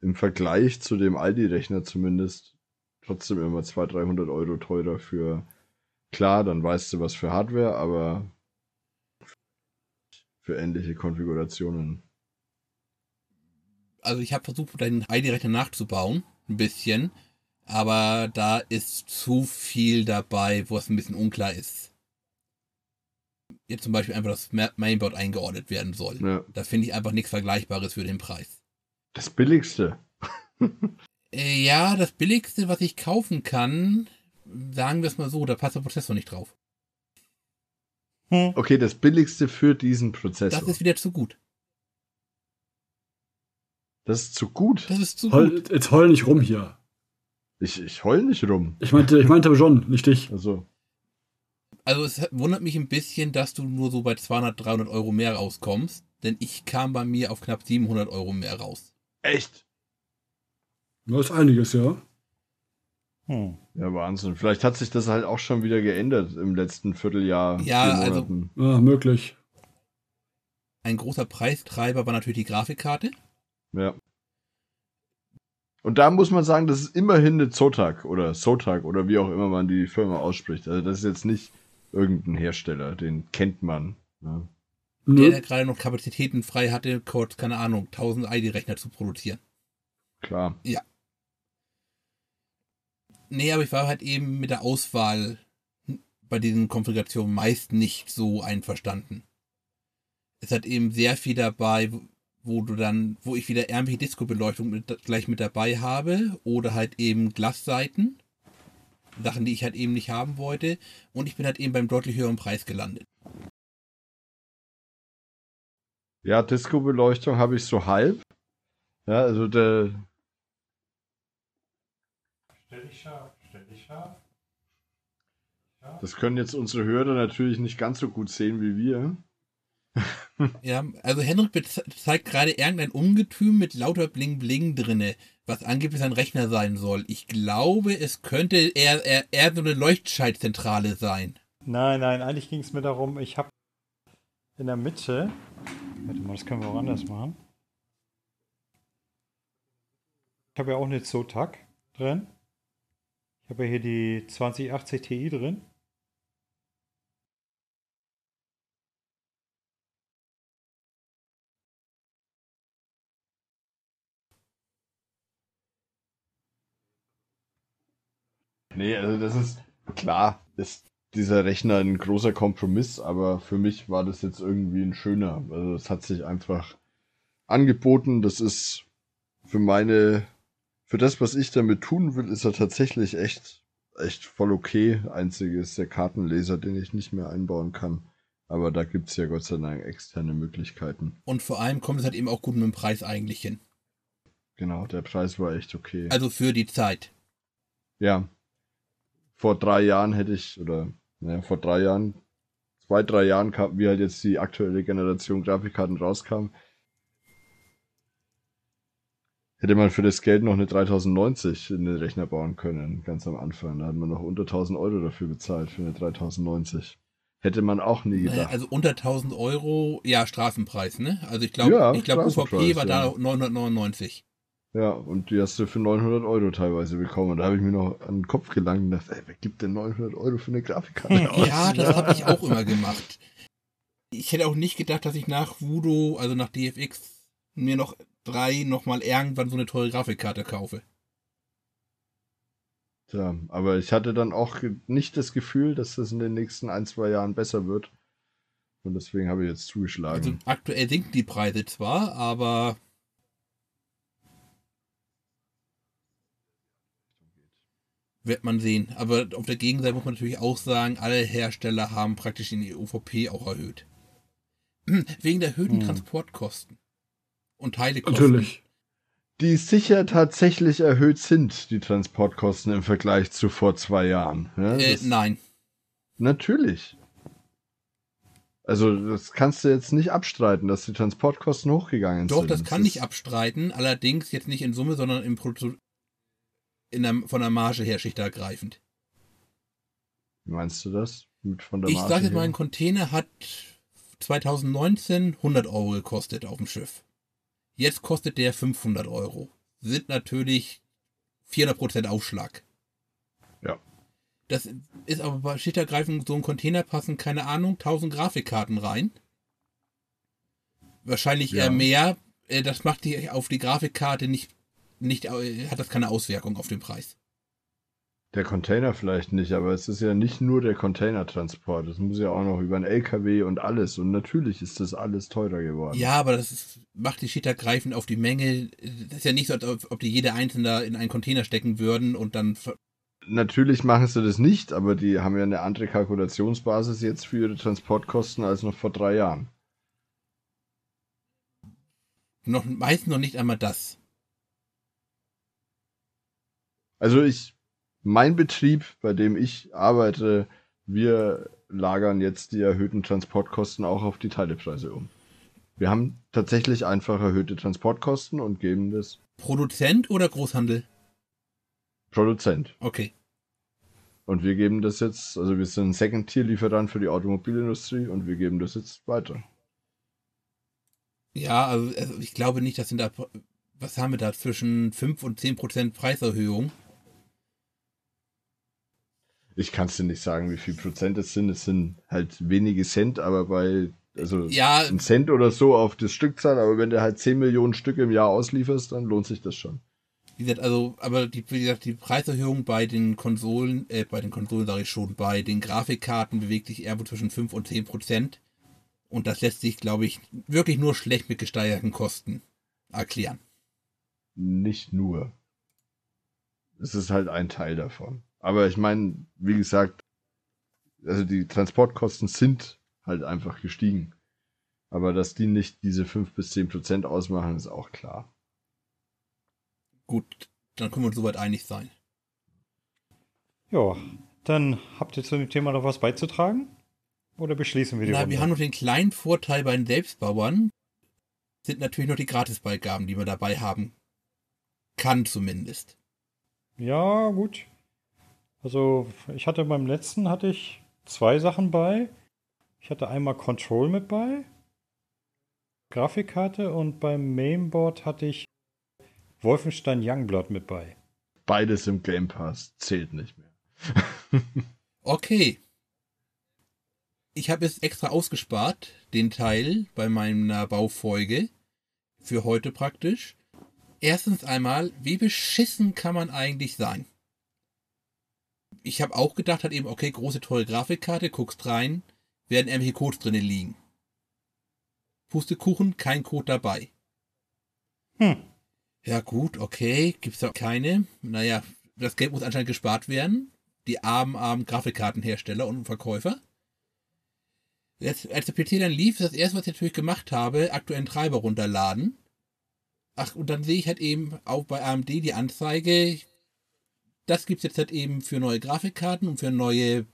im Vergleich zu dem Aldi-Rechner zumindest trotzdem immer 200, 300 Euro teurer für, klar, dann weißt du was für Hardware, aber für ähnliche Konfigurationen. Also ich habe versucht, deinen ID-Rechner nachzubauen, ein bisschen, aber da ist zu viel dabei, wo es ein bisschen unklar ist. Jetzt zum Beispiel einfach das Ma- Mainboard eingeordnet werden soll. Ja. Da finde ich einfach nichts Vergleichbares für den Preis. Das billigste. Äh, ja, das billigste, was ich kaufen kann, sagen wir es mal so, da passt der Prozessor nicht drauf. Hm. Okay, das billigste für diesen Prozessor. Das ist wieder zu gut. Das ist zu gut. Das ist zu Heul, gut. jetzt heul nicht rum hier. Ich, ich heul nicht rum. Ich meinte, ich meinte aber schon, nicht dich. Also, Also es wundert mich ein bisschen, dass du nur so bei 200, 300 Euro mehr rauskommst, denn ich kam bei mir auf knapp 700 Euro mehr raus. Echt? Das ist einiges, ja. Hm. Ja, Wahnsinn. Vielleicht hat sich das halt auch schon wieder geändert im letzten Vierteljahr. Ja, also-. Ah, möglich. Ein großer Preistreiber war natürlich die Grafikkarte. Ja. Und da muss man sagen, das ist immerhin eine Zotac oder Zotac oder wie auch immer man die Firma ausspricht. Also das ist jetzt nicht irgendein Hersteller, den kennt man. ne? Ja. Der, gerade noch Kapazitäten frei hatte, kurz, keine Ahnung, 1000 ID-Rechner zu produzieren. Klar. Nee, aber ich war halt eben mit der Auswahl bei diesen Konfigurationen meist nicht so einverstanden. Es hat eben sehr viel dabei, wo- du dann, wo ich wieder irgendwelche Disco-Beleuchtung mit, gleich mit dabei habe oder halt eben Glasseiten. Sachen, die ich halt eben nicht haben wollte. Und ich bin halt eben beim deutlich höheren Preis gelandet. Ja, Disco-Beleuchtung habe ich so halb. Ja, also der. Stell dich scharf, stell dich scharf. Das können jetzt unsere Hörer natürlich nicht ganz so gut sehen wie wir. Ja, also Henrik zeigt gerade irgendein Ungetüm mit lauter Bling Bling drinne, was angeblich ein Rechner sein soll. Ich glaube, es könnte eher, eher, eher so eine Leuchtschaltzentrale sein. Nein, nein, eigentlich ging es mir darum, ich habe in der Mitte. Warte mal, das können wir auch anders machen. Ich habe ja auch eine Zotac drin. Ich habe ja hier die 2080 Ti drin. Nee, also das ist klar, ist dieser Rechner ein großer Kompromiss, aber für mich war das jetzt irgendwie ein schöner. Also es hat sich einfach angeboten. Das ist für meine, für das, was ich damit tun will, ist er tatsächlich echt, echt voll okay. Einzige ist der Kartenleser, den ich nicht mehr einbauen kann. Aber da gibt es ja Gott sei Dank externe Möglichkeiten. Und vor allem kommt es halt eben auch gut mit dem Preis eigentlich hin. Genau, der Preis war echt okay. Also für die Zeit. Ja, vor drei Jahren hätte ich, oder naja, vor drei Jahren, zwei, drei Jahren kam, wie halt jetzt die aktuelle Generation Grafikkarten rauskam, hätte man für das Geld noch eine 3090 in den Rechner bauen können, ganz am Anfang. Da hat man noch unter 1000 Euro dafür bezahlt, für eine 3090. Hätte man auch nie gedacht. Also unter 1000 Euro, ja, Straßenpreis, ne? Also ich glaube, ja, ich glaube, UVP war ja. da 999. Ja, und die hast du für 900 Euro teilweise bekommen. Und da habe ich mir noch an den Kopf gelangt und dachte, ey, wer gibt denn 900 Euro für eine Grafikkarte aus? Ja, das habe ich auch immer gemacht. Ich hätte auch nicht gedacht, dass ich nach Voodoo, also nach DFX, mir noch drei nochmal irgendwann so eine teure Grafikkarte kaufe. Tja, aber ich hatte dann auch nicht das Gefühl, dass das in den nächsten ein, zwei Jahren besser wird. Und deswegen habe ich jetzt zugeschlagen. Also aktuell sinken die Preise zwar, aber wird man sehen. Aber auf der Gegenseite muss man natürlich auch sagen, alle Hersteller haben praktisch den UVP auch erhöht. Wegen der erhöhten hm. Transportkosten und Teilekosten. Natürlich. Die sicher tatsächlich erhöht sind, die Transportkosten im Vergleich zu vor zwei Jahren. Ja, äh, nein. Natürlich. Also, das kannst du jetzt nicht abstreiten, dass die Transportkosten hochgegangen Doch, sind. Doch, das kann das ich abstreiten, allerdings jetzt nicht in Summe, sondern im, Produ der, von der Marge her schlicht ergreifend. Wie meinst du das? Mit von der ich sage jetzt mal, ein Container hat 2019 100 Euro gekostet auf dem Schiff. Jetzt kostet der 500 Euro. Sind natürlich 400% Aufschlag. Ja. Das ist aber bei schichtsübergreifend so ein Container passen, keine Ahnung, 1000 Grafikkarten rein. Wahrscheinlich ja. eher mehr. Äh, das macht die auf die Grafikkarte nicht nicht, äh, hat das keine Auswirkung auf den Preis. Der Container vielleicht nicht, aber es ist ja nicht nur der Containertransport. Es muss ja auch noch über einen LKW und alles. Und natürlich ist das alles teurer geworden. Ja, aber das ist, macht die Schitter greifend auf die Menge. Das ist ja nicht so, als ob die jede einzelne in einen Container stecken würden und dann. Natürlich machen sie das nicht, aber die haben ja eine andere Kalkulationsbasis jetzt für ihre Transportkosten als noch vor drei Jahren. Noch, meistens noch nicht einmal das. Also ich, mein Betrieb, bei dem ich arbeite, wir lagern jetzt die erhöhten Transportkosten auch auf die Teilepreise um. Wir haben tatsächlich einfach erhöhte Transportkosten und geben das. Produzent oder Großhandel? Produzent. Okay. Und wir geben das jetzt, also wir sind Second-Tier-Lieferant für die Automobilindustrie und wir geben das jetzt weiter. Ja, also, also ich glaube nicht, dass in der, was haben wir da, zwischen 5 und 10 Prozent Preiserhöhung? Ich kann es dir nicht sagen, wie viel Prozent es sind. Es sind halt wenige Cent, aber bei, also ja, ein Cent oder so auf das Stückzahl, aber wenn du halt 10 Millionen Stücke im Jahr auslieferst, dann lohnt sich das schon. Wie gesagt, also, aber die, wie gesagt, die Preiserhöhung bei den Konsolen, äh, bei den Konsolen sage ich schon, bei den Grafikkarten bewegt sich irgendwo zwischen 5 und 10 Prozent. Und das lässt sich, glaube ich, wirklich nur schlecht mit gesteigerten Kosten erklären. Nicht nur. Es ist halt ein Teil davon. Aber ich meine, wie gesagt, also die Transportkosten sind halt einfach gestiegen. Aber dass die nicht diese 5 bis 10 Prozent ausmachen, ist auch klar. Gut, dann können wir uns soweit einig sein. Ja, dann habt ihr zu dem Thema noch was beizutragen? Oder beschließen wir die Na, Runde? wir haben noch den kleinen Vorteil bei den Selbstbauern, sind natürlich noch die Gratisbeigaben, die man dabei haben kann zumindest. Ja, gut. Also, ich hatte beim letzten hatte ich zwei Sachen bei. Ich hatte einmal Control mit bei, Grafikkarte und beim Mainboard hatte ich Wolfenstein Youngblood mit bei. Beides im Game Pass zählt nicht mehr. Okay. Ich habe es extra ausgespart, den Teil bei meiner Baufolge. Für heute praktisch. Erstens einmal, wie beschissen kann man eigentlich sein? Ich habe auch gedacht, hat eben, okay, große teure Grafikkarte, guckst rein, werden irgendwelche Codes drinnen liegen. Pustekuchen, kein Code dabei. Hm. Ja gut, okay, gibt's da keine. Naja, das Geld muss anscheinend gespart werden. Die armen, armen Grafikkartenhersteller und Verkäufer. Jetzt, als der PC dann lief, ist das erste, was ich natürlich gemacht habe, aktuellen Treiber runterladen. Ach, und dann sehe ich halt eben auch bei AMD die Anzeige, das gibt's jetzt halt eben für neue Grafikkarten und für neue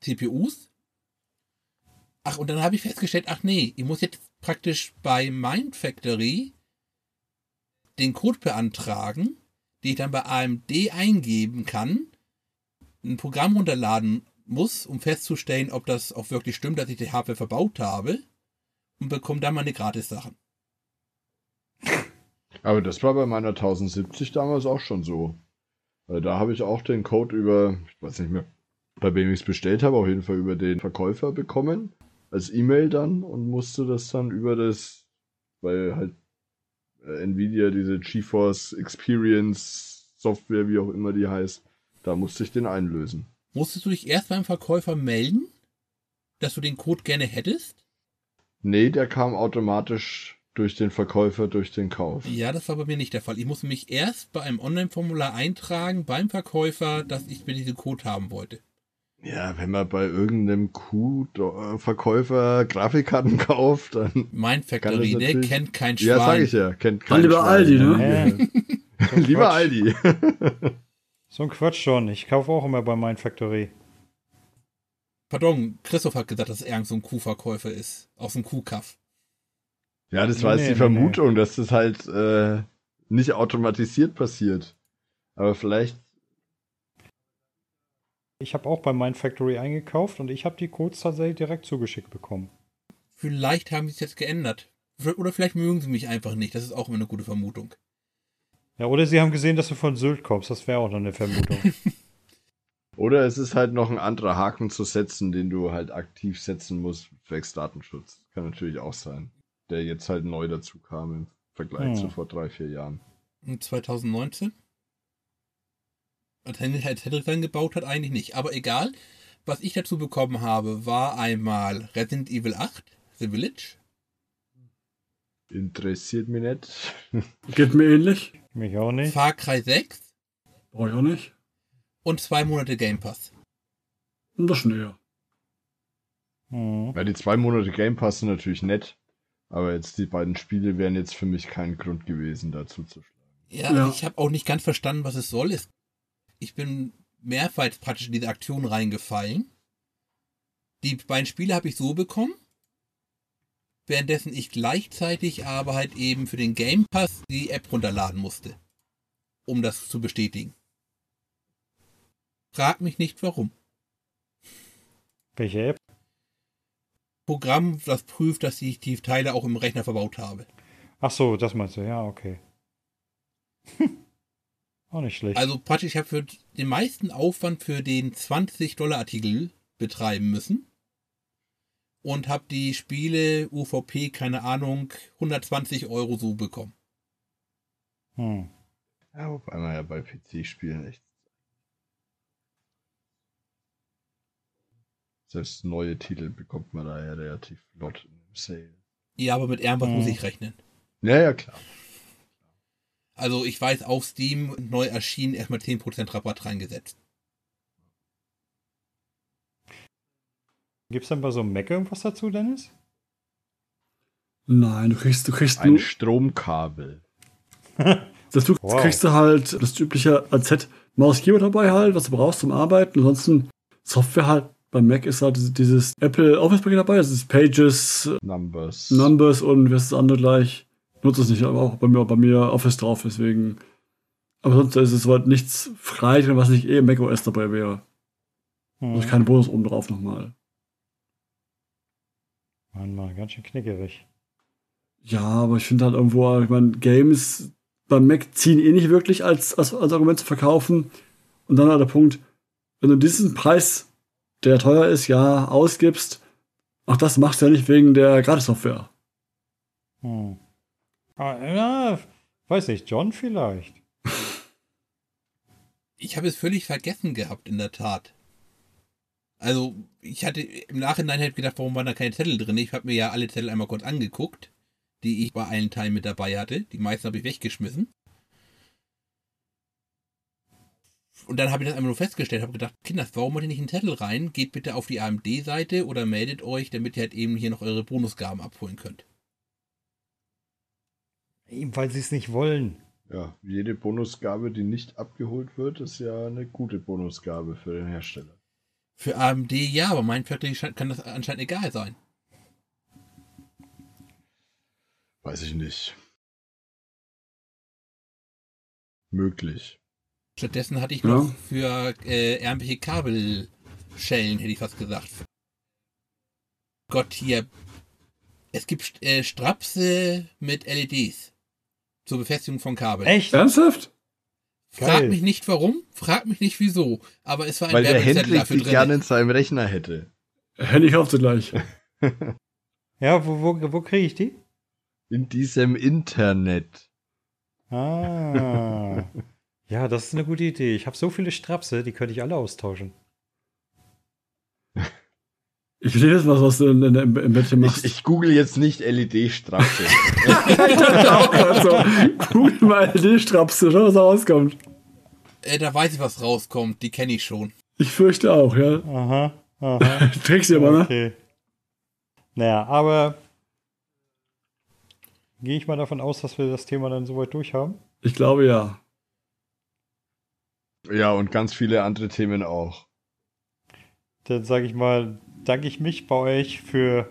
CPUs. Ach, und dann habe ich festgestellt, ach nee, ich muss jetzt praktisch bei Mindfactory den Code beantragen, den ich dann bei AMD eingeben kann, ein Programm runterladen muss, um festzustellen, ob das auch wirklich stimmt, dass ich die Hardware verbaut habe und bekomme dann meine Gratis-Sachen. Aber das war bei meiner 1070 damals auch schon so. Da habe ich auch den Code über, ich weiß nicht mehr, bei wem ich es bestellt habe, auf jeden Fall über den Verkäufer bekommen. Als E-Mail dann und musste das dann über das, weil halt äh, Nvidia diese GeForce Experience Software, wie auch immer die heißt, da musste ich den einlösen. Musstest du dich erst beim Verkäufer melden, dass du den Code gerne hättest? Nee, der kam automatisch durch den Verkäufer, durch den Kauf. Ja, das war bei mir nicht der Fall. Ich musste mich erst bei einem Online-Formular eintragen beim Verkäufer, dass ich mir diesen Code haben wollte. Ja, wenn man bei irgendeinem Q-Verkäufer Grafikkarten kauft, dann. Mein Factory, der natürlich- kennt kein Schwein. Ja, sag ich ja. Kennt kein lieber Schwein. Aldi, ne? Äh, so ein Lieber Quatsch. Aldi. So ein Quatsch schon. Ich kaufe auch immer bei Mindfactory. Pardon, Christoph hat gesagt, dass es irgend so ein Kuhverkäufer ist. Aus dem Kuhkaff. Ja, das war Nee, jetzt die nee, Vermutung, dass das halt äh, nicht automatisiert passiert. Aber vielleicht. Ich habe auch bei Mindfactory eingekauft und ich habe die Codes tatsächlich direkt zugeschickt bekommen. Vielleicht haben sie es jetzt geändert. Oder vielleicht mögen sie mich einfach nicht. Das ist auch immer eine gute Vermutung. Ja, oder sie haben gesehen, dass du von Sylt kommst. Das wäre auch noch eine Vermutung. Oder es ist halt noch ein anderer Haken zu setzen, den du halt aktiv setzen musst, zwecks Datenschutz. Kann natürlich auch sein. Der jetzt halt neu dazu kam im Vergleich Hm. zu vor drei, vier Jahren. Und 2019? Als Henry dann gebaut hat, eigentlich nicht. Aber egal. Was ich dazu bekommen habe, war einmal Resident Evil 8, The Village. Interessiert mich nicht. Geht mir ähnlich. Mich auch nicht. Far Cry 6 Brauche ich auch nicht. und zwei Monate Game Pass. Und das schon eher. Ja, die zwei Monate Game Pass sind natürlich nett. Aber jetzt die beiden Spiele wären jetzt für mich kein Grund gewesen, dazu zu schlagen. Ja, Ja. ich habe auch nicht ganz verstanden, was es soll. Ich bin mehrfach praktisch in diese Aktion reingefallen. Die beiden Spiele habe ich so bekommen, währenddessen ich gleichzeitig aber halt eben für den Game Pass die App runterladen musste, um das zu bestätigen. Frag mich nicht warum. Welche App? Programm, das prüft, dass ich die Teile auch im Rechner verbaut habe. Ach so, das meinst du. Ja, okay. auch nicht schlecht. Also praktisch, ich habe für den meisten Aufwand für den 20-Dollar-Artikel betreiben müssen. Und habe die Spiele UVP, keine Ahnung, 120 Euro so bekommen. Hm. Ja, wobei man ja bei PC-Spielen echt. Selbst neue Titel bekommt man da ja relativ flott im Sale. Ja, aber mit irgendwas Mhm. muss ich rechnen. Ja, ja, klar. Also ich weiß, auf Steam neu erschienen erstmal 10% Rabatt reingesetzt. Gibt es denn bei so einem Mac irgendwas dazu, Dennis? Nein, du kriegst, du kriegst Ein nur, Stromkabel. das du Wow. kriegst du halt das übliche AZ Maus Keyboard dabei halt, was du brauchst zum Arbeiten. Ansonsten Software halt beim Mac ist halt dieses- Apple Office Paket dabei, das ist Pages, Numbers. Numbers und was ist das andere gleich. Ich nutze es nicht, aber auch bei mir, bei mir Office drauf, deswegen. Aber sonst ist es soweit nichts frei, drin, was nicht eh Mac OS dabei wäre. Hm. Also kein Bonus oben drauf nochmal. Mann, Mann, ganz schön knickerig. Ja, aber ich finde halt irgendwo, ich meine, Games beim Mac ziehen eh nicht wirklich als, als, als Argument zu verkaufen. Und dann halt der Punkt, wenn du diesen Preis, der teuer ist, ja, ausgibst, auch das machst du ja nicht wegen der Gratis-Software. Hm. Ah, ja, weiß nicht, John vielleicht. Ich habe es völlig vergessen gehabt, in der Tat. Also, ich hatte im Nachhinein halt gedacht, warum waren da keine Zettel drin? Ich habe mir ja alle Zettel einmal kurz angeguckt, die ich bei allen Teilen mit dabei hatte. Die meisten habe ich weggeschmissen. Und dann habe ich das einmal nur festgestellt, habe gedacht, Kinders, warum macht ihr nicht einen Zettel rein? Geht bitte auf die AMD-Seite oder meldet euch, damit ihr halt eben hier noch eure Bonusgaben abholen könnt. Eben, weil sie es nicht wollen. Ja, jede Bonusgabe, die nicht abgeholt wird, ist ja eine gute Bonusgabe für den Hersteller. Für AMD ja, aber mein Viertel kann das anscheinend egal sein. Weiß ich nicht. Möglich. Stattdessen hatte ich Ja. noch für äh, irgendwelche Kabelschellen, hätte ich fast gesagt. Gott, hier. Es gibt äh, Strapse mit LEDs. Zur Befestigung von Kabeln. Echt? Ernsthaft? Frag Geil. mich nicht warum, frag mich nicht wieso. Aber es war ein Weil der Werbezettel Hendrik dafür die drin. gerne in seinem Rechner hätte. Hätte ich auf gleich. Ja, wo, wo, wo kriege ich die? In diesem Internet. Ah. ja, das ist eine gute Idee. Ich habe so viele Strapse, die könnte ich alle austauschen. Ich will jetzt was, was du in, in, im, im Bettchen machst. Ich, ich google jetzt nicht LED-Strapse. ich dachte auch gerade so, google mal die Strapse, schau, was da rauskommt. Äh, da weiß ich, was rauskommt. Die kenne ich schon. Ich fürchte auch, ja. Aha, aha. Trägst du aber, ne? Okay. Naja, aber gehe ich mal davon aus, dass wir das Thema dann soweit durch haben. Ich glaube ja. Ja, und ganz viele andere Themen auch. Dann sage ich mal, danke ich mich bei euch für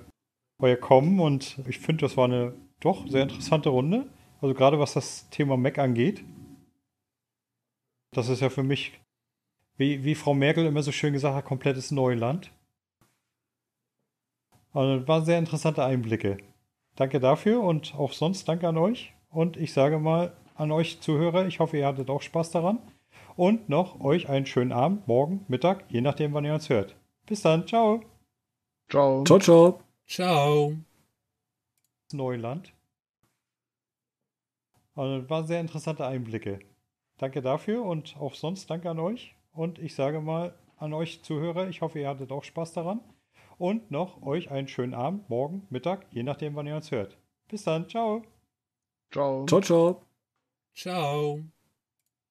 euer Kommen und ich finde, das war eine doch sehr interessante Runde. Also gerade was das Thema Mac angeht. Das ist ja für mich, wie, wie Frau Merkel immer so schön gesagt hat, komplettes Neuland. Also waren sehr interessante Einblicke. Danke dafür und auch sonst danke an euch. Und ich sage mal an euch Zuhörer, ich hoffe, ihr hattet auch Spaß daran. Und noch euch einen schönen Abend, morgen, Mittag, je nachdem, wann ihr uns hört. Bis dann, ciao. Ciao. Ciao, ciao. Ciao. Neuland. Also waren sehr interessante Einblicke. Danke dafür und auch sonst danke an euch. Und ich sage mal an euch Zuhörer, ich hoffe, ihr hattet auch Spaß daran. Und noch euch einen schönen Abend, morgen, Mittag, je nachdem, wann ihr uns hört. Bis dann, ciao. Ciao. Ciao, ciao. Ciao.